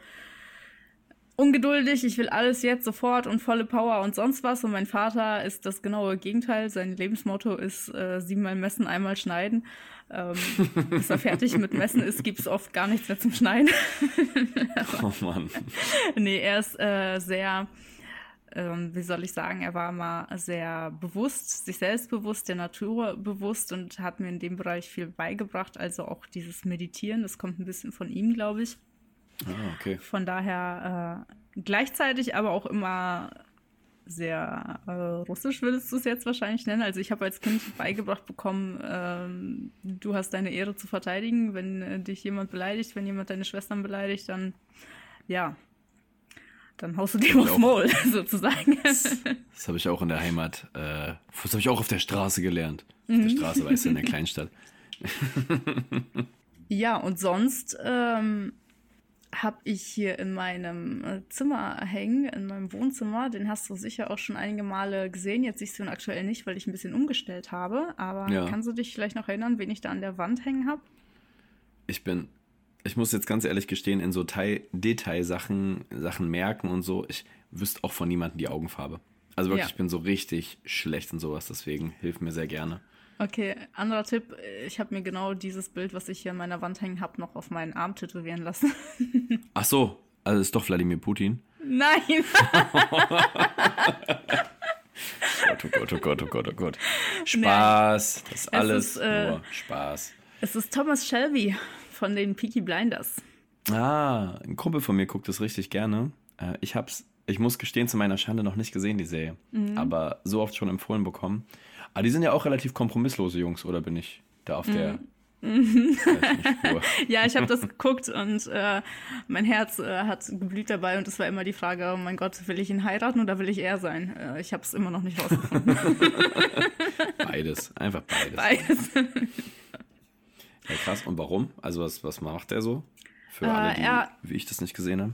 ungeduldig, ich will alles jetzt sofort und volle Power und sonst was. Und mein Vater ist das genaue Gegenteil. Sein Lebensmotto ist äh, siebenmal messen, einmal schneiden. Ähm, bis er fertig mit Messen ist, gibt es oft gar nichts mehr zum Schneiden. Oh Mann. nee, er ist äh, sehr, ähm, wie soll ich sagen, er war immer sehr bewusst, sich selbst bewusst, der Natur bewusst und hat mir in dem Bereich viel beigebracht. Also auch dieses Meditieren, das kommt ein bisschen von ihm, glaube ich. Ah, okay. Von daher äh, gleichzeitig aber auch immer sehr äh, russisch, würdest du es jetzt wahrscheinlich nennen. Also ich habe als Kind beigebracht bekommen, ähm, du hast deine Ehre zu verteidigen. Wenn äh, dich jemand beleidigt, wenn jemand deine Schwestern beleidigt, dann ja, dann haust du dem aufs Maul, sozusagen. Das, das habe ich auch in der Heimat, äh, das habe ich auch auf der Straße gelernt. Auf der mhm. Straße, weißt du, in der Kleinstadt. ja, und sonst ähm, habe ich hier in meinem äh, Zimmer hängen, in meinem Wohnzimmer. Den hast du sicher auch schon einige Male gesehen. Jetzt siehst du ihn aktuell nicht, weil ich ein bisschen umgestellt habe. Aber ja. kannst du dich vielleicht noch erinnern, wen ich da an der Wand hängen habe? Ich bin, ich muss jetzt ganz ehrlich gestehen, in so Detailsachen, Sachen merken und so, ich wüsste auch von niemandem die Augenfarbe. Also wirklich, ja. ich bin so richtig schlecht in sowas, deswegen hilf mir sehr gerne. Okay, anderer Tipp. Ich habe mir genau dieses Bild, was ich hier an meiner Wand hängen habe, noch auf meinen Arm tätowieren lassen. Ach so, also ist doch Wladimir Putin? Nein. oh Gott, oh Gott, oh Gott, oh Gott. Spaß, das ist alles ist, äh, nur Spaß. Es ist Thomas Shelby von den Peaky Blinders. Ah, ein Kumpel von mir guckt das richtig gerne. Äh, ich hab's, ich muss gestehen, zu meiner Schande noch nicht gesehen, die Serie. Mhm. Aber so oft schon empfohlen bekommen. Aber die sind ja auch relativ kompromisslose Jungs, oder bin ich da auf der. Mhm. ja, ich habe das geguckt und äh, mein Herz äh, hat geblüht dabei und es war immer die Frage, oh mein Gott, will ich ihn heiraten oder will ich er sein? Äh, ich habe es immer noch nicht rausgefunden. beides, einfach beides. Beides. ja, krass. Und warum? Also was, was macht er so? Für alle, äh, die, er, wie ich das nicht gesehen habe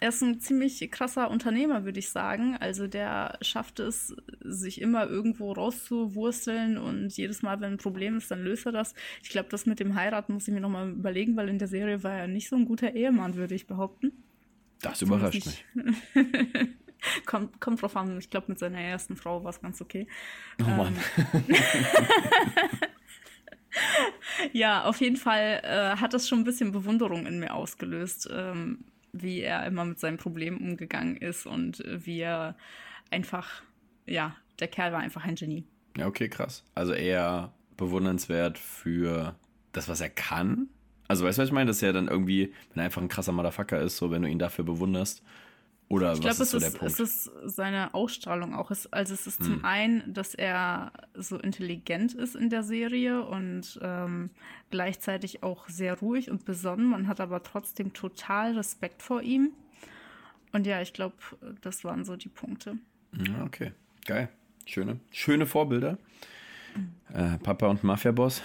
er ist ein ziemlich krasser Unternehmer, würde ich sagen. Also der schafft es, sich immer irgendwo rauszuwursteln und jedes Mal, wenn ein Problem ist, dann löst er das. Ich glaube, das mit dem Heiraten muss ich mir nochmal überlegen, weil in der Serie war er nicht so ein guter Ehemann, würde ich behaupten. Das überrascht mich. kommt, kommt drauf an. Ich glaube, mit seiner ersten Frau war es ganz okay. Oh Mann. Ähm, ja, auf jeden Fall äh, hat das schon ein bisschen Bewunderung in mir ausgelöst. Ähm, wie er immer mit seinem Problem umgegangen ist und wie er einfach, ja, der Kerl war einfach ein Genie. Ja, okay, krass. Also eher bewundernswert für das, was er kann. Also weißt du, was ich meine? Dass er dann irgendwie, wenn er einfach ein krasser Motherfucker ist, so wenn du ihn dafür bewunderst, oder ich glaube, es, so ist, es ist seine Ausstrahlung auch. Also es ist hm. zum einen, dass er so intelligent ist in der Serie und ähm, gleichzeitig auch sehr ruhig und besonnen. Man hat aber trotzdem total Respekt vor ihm. Und ja, ich glaube, das waren so die Punkte. Ja, okay, geil. Schöne, schöne Vorbilder. Äh, Papa und Mafia-Boss.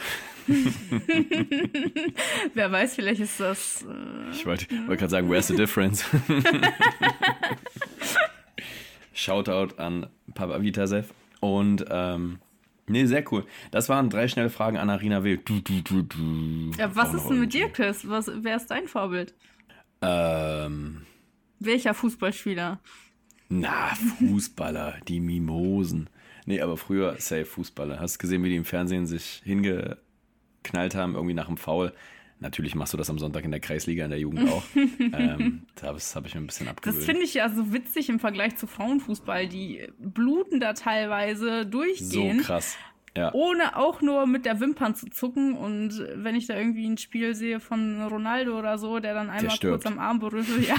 Wer weiß, vielleicht ist das. Äh, ich wollte wollt gerade sagen, where's the difference? Shoutout an Papa Vitasev. Und ähm, nee, sehr cool. Das waren drei schnelle Fragen an Arina Will. Du, du, du, du. Ja, was ist denn mit dir, Chris? Was, wer ist dein Vorbild? Ähm. Welcher Fußballspieler? Na, Fußballer, die Mimosen. Nee, aber früher safe Fußballer. Hast du gesehen, wie die im Fernsehen sich hingeknallt haben, irgendwie nach dem Foul? Natürlich machst du das am Sonntag in der Kreisliga, in der Jugend auch. ähm, das habe ich mir ein bisschen abgewöhnt. Das finde ich ja so witzig im Vergleich zu Frauenfußball. Die bluten da teilweise durchgehen. So krass. Ja. Ohne auch nur mit der Wimpern zu zucken. Und wenn ich da irgendwie ein Spiel sehe von Ronaldo oder so, der dann einmal der kurz am Arm berührt, ja.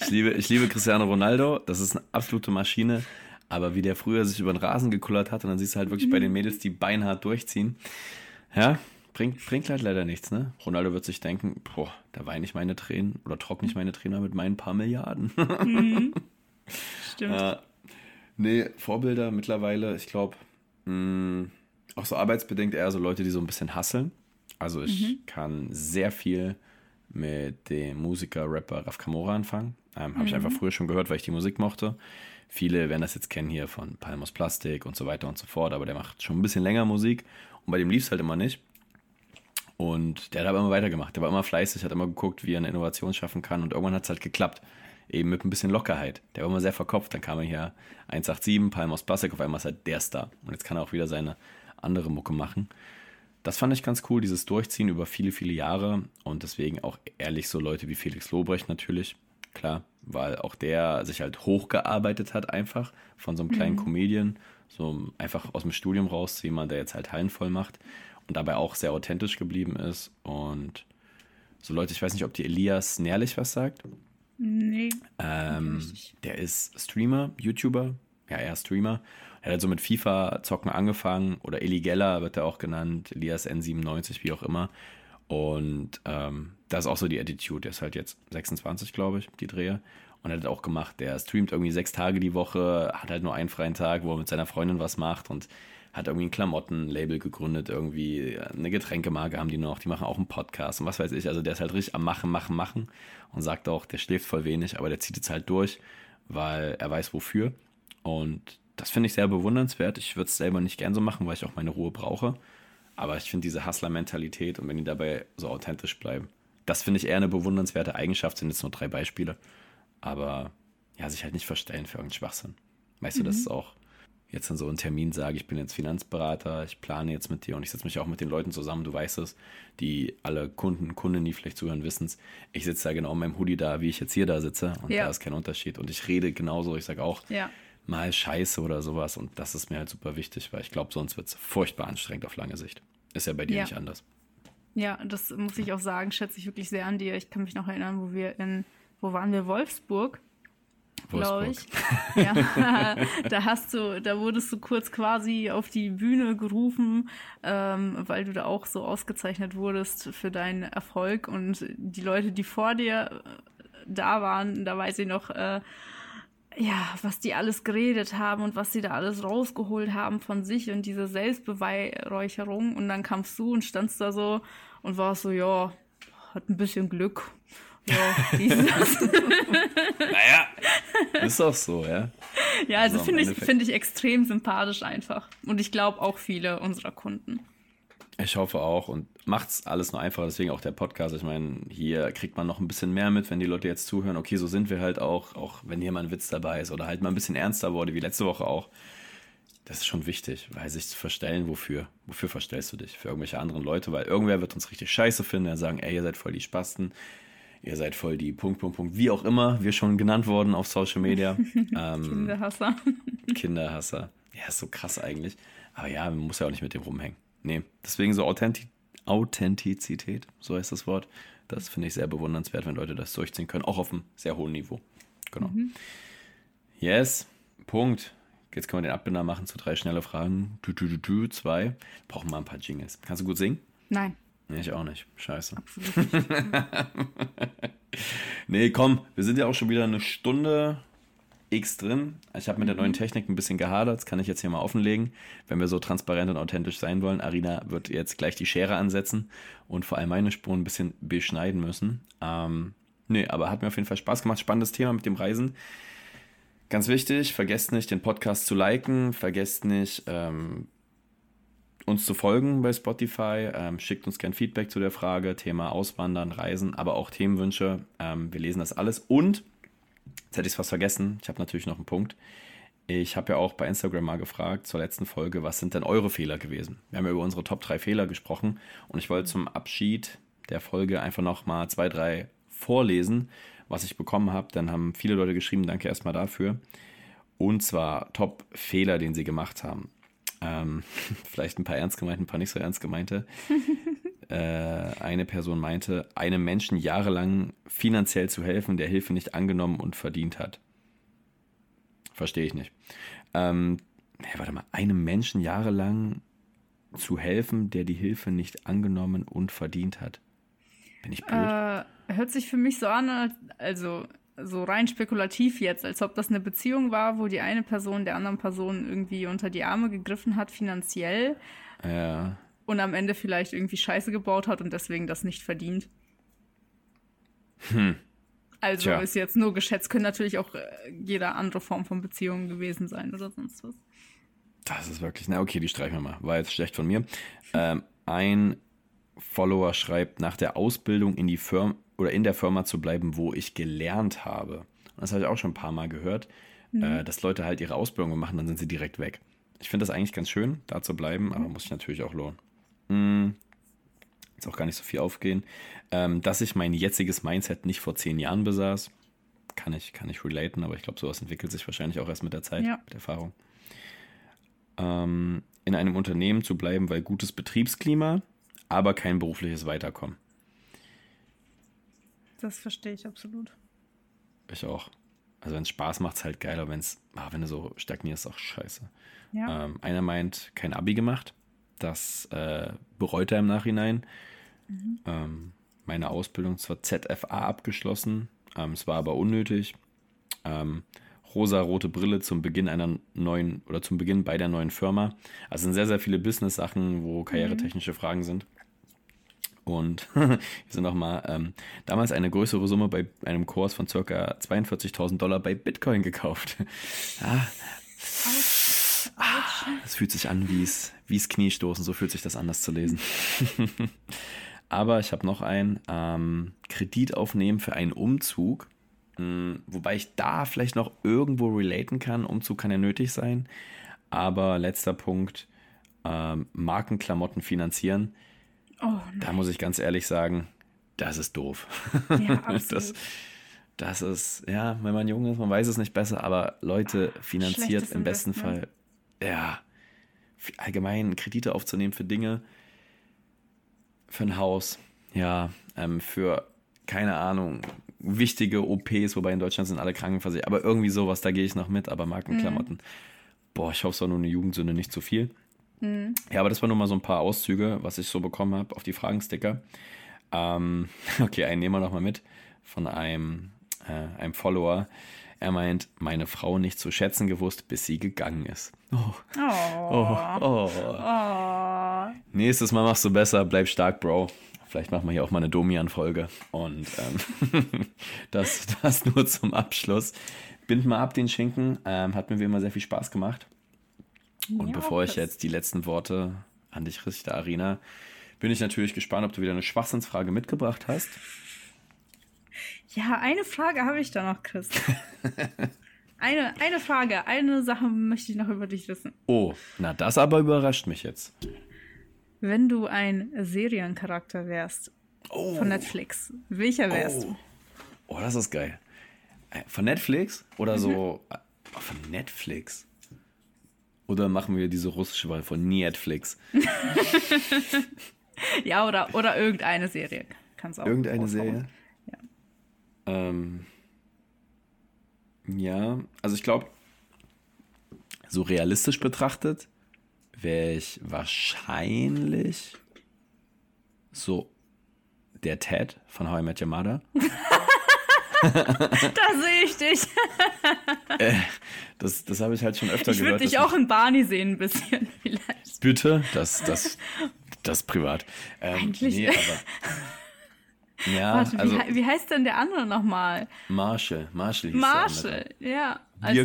ich, liebe, ich liebe Cristiano Ronaldo. Das ist eine absolute Maschine. Aber wie der früher sich über den Rasen gekullert hat und dann siehst du halt wirklich bei den Mädels, die beinhart durchziehen. Ja, bringt, bringt halt leider nichts, ne? Ronaldo wird sich denken, boah, da weine ich meine Tränen oder trockne ich meine Tränen mit meinen paar Milliarden. Mhm. Stimmt. Ja. Nee, Vorbilder mittlerweile, ich glaube, hm, auch so arbeitsbedingt eher so Leute, die so ein bisschen hasseln. Also ich mhm. kann sehr viel mit dem Musiker, Rapper Raf Kamora anfangen. Ähm, Habe mhm. ich einfach früher schon gehört, weil ich die Musik mochte. Viele werden das jetzt kennen hier von Palmos Plastik und so weiter und so fort, aber der macht schon ein bisschen länger Musik und bei dem lief es halt immer nicht. Und der hat aber immer weitergemacht. Der war immer fleißig, hat immer geguckt, wie er eine Innovation schaffen kann und irgendwann hat es halt geklappt. Eben mit ein bisschen Lockerheit. Der war immer sehr verkopft. Dann kam er hier 187, Palmos Plastik, auf einmal ist halt der Star. Und jetzt kann er auch wieder seine andere Mucke machen. Das fand ich ganz cool, dieses Durchziehen über viele, viele Jahre und deswegen auch ehrlich so Leute wie Felix Lobrecht natürlich klar, weil auch der sich halt hochgearbeitet hat einfach von so einem kleinen mhm. Comedian, so einfach aus dem Studium raus zu jemand, der jetzt halt Hallen voll macht und dabei auch sehr authentisch geblieben ist und so Leute, ich weiß nicht, ob die Elias Nährlich was sagt. Nee. Ähm, der ist Streamer, YouTuber, ja, er Streamer. Er hat so mit FIFA-Zocken angefangen oder Geller wird er auch genannt, Elias N97, wie auch immer. Und ähm, das ist auch so die Attitude. Der ist halt jetzt 26, glaube ich, die Drehe. Und er hat auch gemacht. Der streamt irgendwie sechs Tage die Woche, hat halt nur einen freien Tag, wo er mit seiner Freundin was macht und hat irgendwie ein Klamottenlabel gegründet, irgendwie eine Getränkemarke haben die noch, die machen auch einen Podcast und was weiß ich. Also der ist halt richtig am Machen, Machen, Machen und sagt auch, der schläft voll wenig, aber der zieht jetzt halt durch, weil er weiß wofür. Und das finde ich sehr bewundernswert. Ich würde es selber nicht gern so machen, weil ich auch meine Ruhe brauche. Aber ich finde diese Hustler-Mentalität und wenn die dabei so authentisch bleiben, das finde ich eher eine bewundernswerte Eigenschaft, sind jetzt nur drei Beispiele. Aber ja, sich halt nicht verstellen für irgendeinen Schwachsinn. Weißt mhm. du, das ist auch jetzt an so einen Termin sage, ich bin jetzt Finanzberater, ich plane jetzt mit dir und ich setze mich auch mit den Leuten zusammen, du weißt es, die alle Kunden, Kunden, die vielleicht zuhören, wissen es. Ich sitze da genau in meinem Hoodie da, wie ich jetzt hier da sitze und ja. da ist kein Unterschied. Und ich rede genauso, ich sage auch, ja mal Scheiße oder sowas. Und das ist mir halt super wichtig, weil ich glaube, sonst wird es furchtbar anstrengend auf lange Sicht. Ist ja bei dir ja. nicht anders. Ja, das muss ich auch sagen, schätze ich wirklich sehr an dir. Ich kann mich noch erinnern, wo wir in, wo waren wir? Wolfsburg, glaube ich. ja, da hast du, da wurdest du kurz quasi auf die Bühne gerufen, ähm, weil du da auch so ausgezeichnet wurdest für deinen Erfolg. Und die Leute, die vor dir äh, da waren, da weiß ich noch, äh, ja, was die alles geredet haben und was sie da alles rausgeholt haben von sich und diese Selbstbeweihräucherung. Und dann kamst du und standst da so und warst so, ja, hat ein bisschen Glück. Ja, dieses. naja, ist auch so, ja. Ja, also, also finde ich, find ich extrem sympathisch einfach. Und ich glaube auch viele unserer Kunden. Ich hoffe auch und macht es alles nur einfacher, deswegen auch der Podcast. Ich meine, hier kriegt man noch ein bisschen mehr mit, wenn die Leute jetzt zuhören. Okay, so sind wir halt auch, auch wenn hier mal ein Witz dabei ist oder halt mal ein bisschen ernster wurde, wie letzte Woche auch. Das ist schon wichtig, weil sich zu verstellen, wofür? Wofür verstellst du dich? Für irgendwelche anderen Leute, weil irgendwer wird uns richtig scheiße finden, und sagen, ey, ihr seid voll die Spasten, ihr seid voll die Punkt, Punkt, Punkt, wie auch immer, wir schon genannt worden auf Social Media. ähm, Kinderhasser. Kinderhasser. Ja, ist so krass eigentlich. Aber ja, man muss ja auch nicht mit dem rumhängen nee, deswegen so Authentiz Authentizität, so heißt das Wort. Das finde ich sehr bewundernswert, wenn Leute das durchziehen können, auch auf einem sehr hohen Niveau. Genau. Mhm. Yes, Punkt. Jetzt können wir den Abbinder machen zu drei schnelle Fragen. Du, du, du, du, zwei. Brauchen mal ein paar Jingles. Kannst du gut singen? Nein. Nee, ich auch nicht. Scheiße. Absolut nicht. nee, komm, wir sind ja auch schon wieder eine Stunde X drin. Ich habe mit der neuen mhm. Technik ein bisschen gehadert, das kann ich jetzt hier mal offenlegen. Wenn wir so transparent und authentisch sein wollen, Arina wird jetzt gleich die Schere ansetzen und vor allem meine Spuren ein bisschen beschneiden müssen. Ähm, nee, aber hat mir auf jeden Fall Spaß gemacht. Spannendes Thema mit dem Reisen. Ganz wichtig, vergesst nicht, den Podcast zu liken, vergesst nicht, ähm, uns zu folgen bei Spotify. Ähm, schickt uns gern Feedback zu der Frage, Thema Auswandern, Reisen, aber auch Themenwünsche. Ähm, wir lesen das alles und Jetzt hätte ich es fast vergessen. Ich habe natürlich noch einen Punkt. Ich habe ja auch bei Instagram mal gefragt zur letzten Folge, was sind denn eure Fehler gewesen? Wir haben ja über unsere Top 3 Fehler gesprochen und ich wollte zum Abschied der Folge einfach noch mal zwei, drei vorlesen, was ich bekommen habe. Dann haben viele Leute geschrieben, danke erstmal dafür. Und zwar Top-Fehler, den sie gemacht haben. Ähm, vielleicht ein paar ernst gemeinte, ein paar nicht so ernst gemeinte. Äh, eine Person meinte, einem Menschen jahrelang finanziell zu helfen, der Hilfe nicht angenommen und verdient hat. Verstehe ich nicht. Ähm, ja, warte mal, einem Menschen jahrelang zu helfen, der die Hilfe nicht angenommen und verdient hat. Bin ich blöd? Äh, hört sich für mich so an, also so rein spekulativ jetzt, als ob das eine Beziehung war, wo die eine Person der anderen Person irgendwie unter die Arme gegriffen hat, finanziell. Ja und am Ende vielleicht irgendwie Scheiße gebaut hat und deswegen das nicht verdient. Hm. Also Tja. ist jetzt nur geschätzt, können natürlich auch äh, jede andere Form von Beziehung gewesen sein oder sonst was. Das ist wirklich, na okay, die streichen wir mal. War jetzt schlecht von mir. Ähm, ein Follower schreibt, nach der Ausbildung in die Firma oder in der Firma zu bleiben, wo ich gelernt habe. Und das habe ich auch schon ein paar Mal gehört, mhm. äh, dass Leute halt ihre Ausbildung machen, dann sind sie direkt weg. Ich finde das eigentlich ganz schön, da zu bleiben, aber mhm. muss sich natürlich auch lohnen mh, hm, jetzt auch gar nicht so viel aufgehen, ähm, dass ich mein jetziges Mindset nicht vor zehn Jahren besaß. Kann ich, kann ich relaten, aber ich glaube, sowas entwickelt sich wahrscheinlich auch erst mit der Zeit, ja. mit Erfahrung. Ähm, in einem Unternehmen zu bleiben, weil gutes Betriebsklima, aber kein berufliches Weiterkommen. Das verstehe ich absolut. ich auch. Also wenn es Spaß macht, ist halt geil, aber wenn's, ah, wenn du so stagnierst, ist auch scheiße. Ja. Ähm, einer meint, kein Abi gemacht. Das äh, bereut er im Nachhinein. Mhm. Ähm, meine Ausbildung zur ZFA abgeschlossen. Ähm, es war aber unnötig. Ähm, rosa-rote Brille zum Beginn einer neuen oder zum Beginn bei der neuen Firma. Also sind sehr, sehr viele Business-Sachen, wo karrieretechnische mhm. Fragen sind. Und hier sind nochmal ähm, damals eine größere Summe bei einem Kurs von ca. 42.000 Dollar bei Bitcoin gekauft. Ah, es fühlt sich an wie es Kniestoßen, so fühlt sich das an, das zu lesen. Aber ich habe noch einen ähm, Kredit aufnehmen für einen Umzug. Hm, wobei ich da vielleicht noch irgendwo relaten kann. Umzug kann ja nötig sein. Aber letzter Punkt, ähm, Markenklamotten finanzieren. Oh, da muss ich ganz ehrlich sagen, das ist doof. Ja, absolut. Das, das ist, ja, wenn man jung ist, man weiß es nicht besser, aber Leute finanziert im besten Fall, ja, allgemein Kredite aufzunehmen für Dinge, für ein Haus, ja, ähm, für, keine Ahnung, wichtige OPs, wobei in Deutschland sind alle Krankenversichert, aber irgendwie sowas, da gehe ich noch mit, aber Markenklamotten, mhm. boah, ich hoffe, es war nur eine Jugendsünde, nicht zu viel. Mhm. Ja, aber das waren nur mal so ein paar Auszüge, was ich so bekommen habe auf die Fragensticker. Ähm, okay, einen nehmen wir nochmal mit von einem, äh, einem Follower. Er meint, meine Frau nicht zu schätzen gewusst, bis sie gegangen ist. Oh. Oh. Oh. oh. Nächstes Mal machst du besser, bleib stark, Bro. Vielleicht machen wir hier auch mal eine Domian-Folge. Und ähm, das, das nur zum Abschluss. Bind mal ab den Schinken. Ähm, hat mir wie immer sehr viel Spaß gemacht. Und ja, bevor ich jetzt die letzten Worte an dich richte, Arina, bin ich natürlich gespannt, ob du wieder eine Schwachsinnsfrage mitgebracht hast. Ja, eine Frage habe ich da noch, Chris. eine, eine Frage, eine Sache möchte ich noch über dich wissen. Oh, na das aber überrascht mich jetzt. Wenn du ein Seriencharakter wärst oh. von Netflix, welcher wärst oh. du? Oh, das ist geil. Äh, von Netflix oder so? Mhm. Äh, von Netflix? Oder machen wir diese russische Wahl von Netflix? ja, oder, oder irgendeine Serie. Kann's auch irgendeine ausbauen. Serie? Ja. Ähm, ja, also ich glaube, so realistisch betrachtet wäre ich wahrscheinlich so der Ted von How I Met Your Mother. da sehe ich dich. äh, das das habe ich halt schon öfter ich gehört. Ich würde dich auch in Barney sehen, ein bisschen vielleicht. Bitte? Das, das, das privat. Ähm, Eigentlich. Nee, aber, ja, Warte, also, wie, wie, heißt denn der andere nochmal? Marshall. Marshall hieß Marshall, ja. Also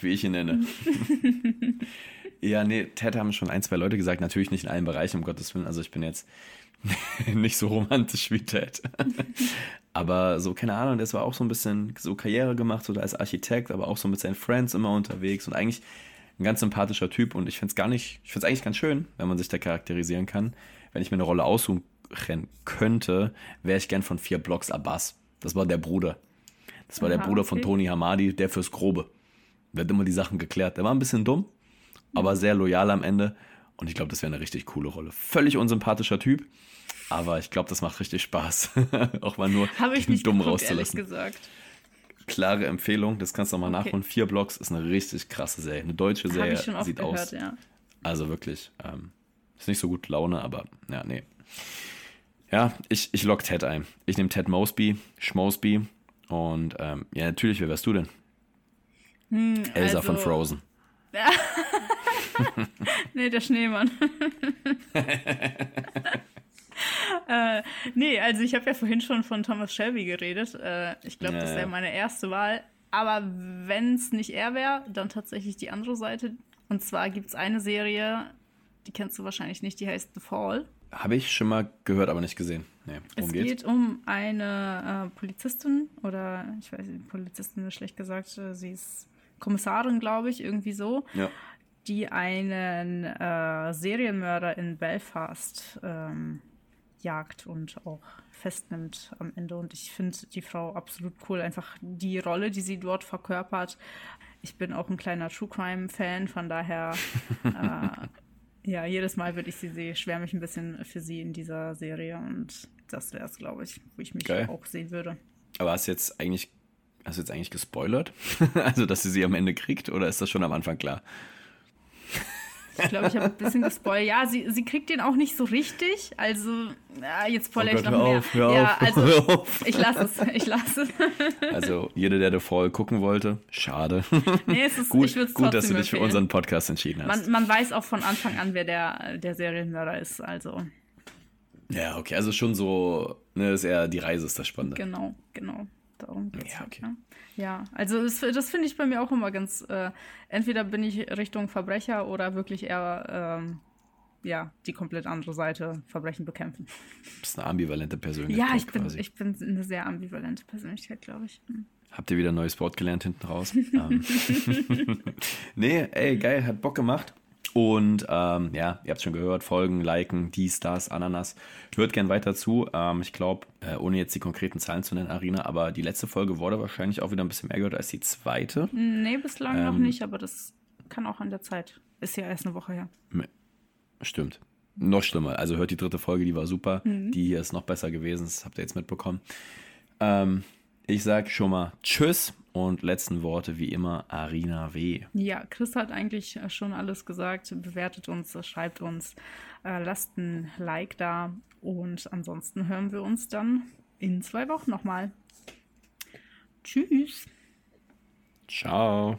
wie ich ihn nenne. ja, nee, Ted haben schon ein, zwei Leute gesagt. Natürlich nicht in allen Bereichen, um Gottes Willen. Also ich bin jetzt nicht so romantisch wie Ted. aber so, keine Ahnung, das war auch so ein bisschen so Karriere gemacht, so als Architekt, aber auch so mit seinen Friends immer unterwegs und eigentlich ein ganz sympathischer Typ und ich finde es gar nicht, ich finde es eigentlich ganz schön, wenn man sich da charakterisieren kann. Wenn ich mir eine Rolle aussuchen könnte, wäre ich gern von vier Blocks Abbas. Das war der Bruder. Das war Aha, der Bruder okay. von Tony Hamadi, der fürs Grobe. Der hat immer die Sachen geklärt. Der war ein bisschen dumm, aber sehr loyal am Ende. Und ich glaube, das wäre eine richtig coole Rolle. Völlig unsympathischer Typ, aber ich glaube, das macht richtig Spaß. auch mal nur ich nicht dumm geguckt, rauszulassen. gesagt. Klare Empfehlung, das kannst du nochmal okay. nachholen. Vier Blocks ist eine richtig krasse Serie. Eine deutsche Serie sieht gehört, aus. Ja. Also wirklich, ähm, ist nicht so gut Laune, aber ja, nee. Ja, ich, ich lock Ted ein. Ich nehme Ted Mosby, Schmosby und ähm, ja, natürlich, wer wärst du denn? Hm, Elsa also, von Frozen. nee, der Schneemann. äh, nee, also ich habe ja vorhin schon von Thomas Shelby geredet. Äh, ich glaube, ja, das wäre meine erste Wahl. Aber wenn es nicht er wäre, dann tatsächlich die andere Seite. Und zwar gibt es eine Serie, die kennst du wahrscheinlich nicht, die heißt The Fall. Habe ich schon mal gehört, aber nicht gesehen. Nee, es geht's? geht um eine äh, Polizistin oder ich weiß nicht, Polizistin ist schlecht gesagt, äh, sie ist Kommissarin, glaube ich, irgendwie so. Ja. Die einen äh, Serienmörder in Belfast ähm, jagt und auch festnimmt am Ende. Und ich finde die Frau absolut cool. Einfach die Rolle, die sie dort verkörpert. Ich bin auch ein kleiner True Crime-Fan, von daher, äh, ja, jedes Mal, wenn ich sie sehe, schwärme ich ein bisschen für sie in dieser Serie. Und das wäre es, glaube ich, wo ich mich Geil. auch sehen würde. Aber hast du jetzt eigentlich hast du jetzt eigentlich gespoilert? also, dass sie sie am Ende kriegt oder ist das schon am Anfang klar? Ich glaube, ich habe ein bisschen gespoilt. Ja, sie, sie kriegt den auch nicht so richtig. Also, ja, jetzt spoilere oh ich noch hör mehr. Auf, hör ja, auf, also, hör auf. ich lasse es. Ich lasse es. Also, jeder, der The Fall gucken wollte, schade. Nee, es ist, gut, gut dass du dich für unseren Podcast entschieden hast. Man, man, weiß auch von Anfang an, wer der, der Serienmörder ist. Also. Ja, okay. Also schon so, ne, ist eher die Reise ist das Spannende. Genau, genau. Darum geht's ja, halt, okay. Halt, ne? Ja, also das, das finde ich bei mir auch immer ganz, äh, entweder bin ich Richtung Verbrecher oder wirklich eher, ähm, ja, die komplett andere Seite Verbrechen bekämpfen. Du bist eine ambivalente Persönlichkeit. Ja, ich bin, ich bin eine sehr ambivalente Persönlichkeit, glaube ich. Hm. Habt ihr wieder ein neues Wort gelernt hinten raus? Ähm. nee, ey, geil, hat Bock gemacht. Und ähm, ja, ihr habt es schon gehört, folgen, liken, dies, das, Ananas. Hört gern weiter zu. Ähm, ich glaube, äh, ohne jetzt die konkreten Zahlen zu nennen, Arena, aber die letzte Folge wurde wahrscheinlich auch wieder ein bisschen mehr gehört als die zweite. Nee, bislang ähm, noch nicht, aber das kann auch an der Zeit. Ist ja erst eine Woche her. Stimmt. Noch schlimmer. Also hört die dritte Folge, die war super. Mhm. Die hier ist noch besser gewesen, das habt ihr jetzt mitbekommen. Ähm, ich sag schon mal Tschüss und letzten Worte wie immer Arina W. Ja, Chris hat eigentlich äh, schon alles gesagt. Bewertet uns, schreibt uns, äh, lasst ein Like da und ansonsten hören wir uns dann in zwei Wochen nochmal. Tschüss. Ciao.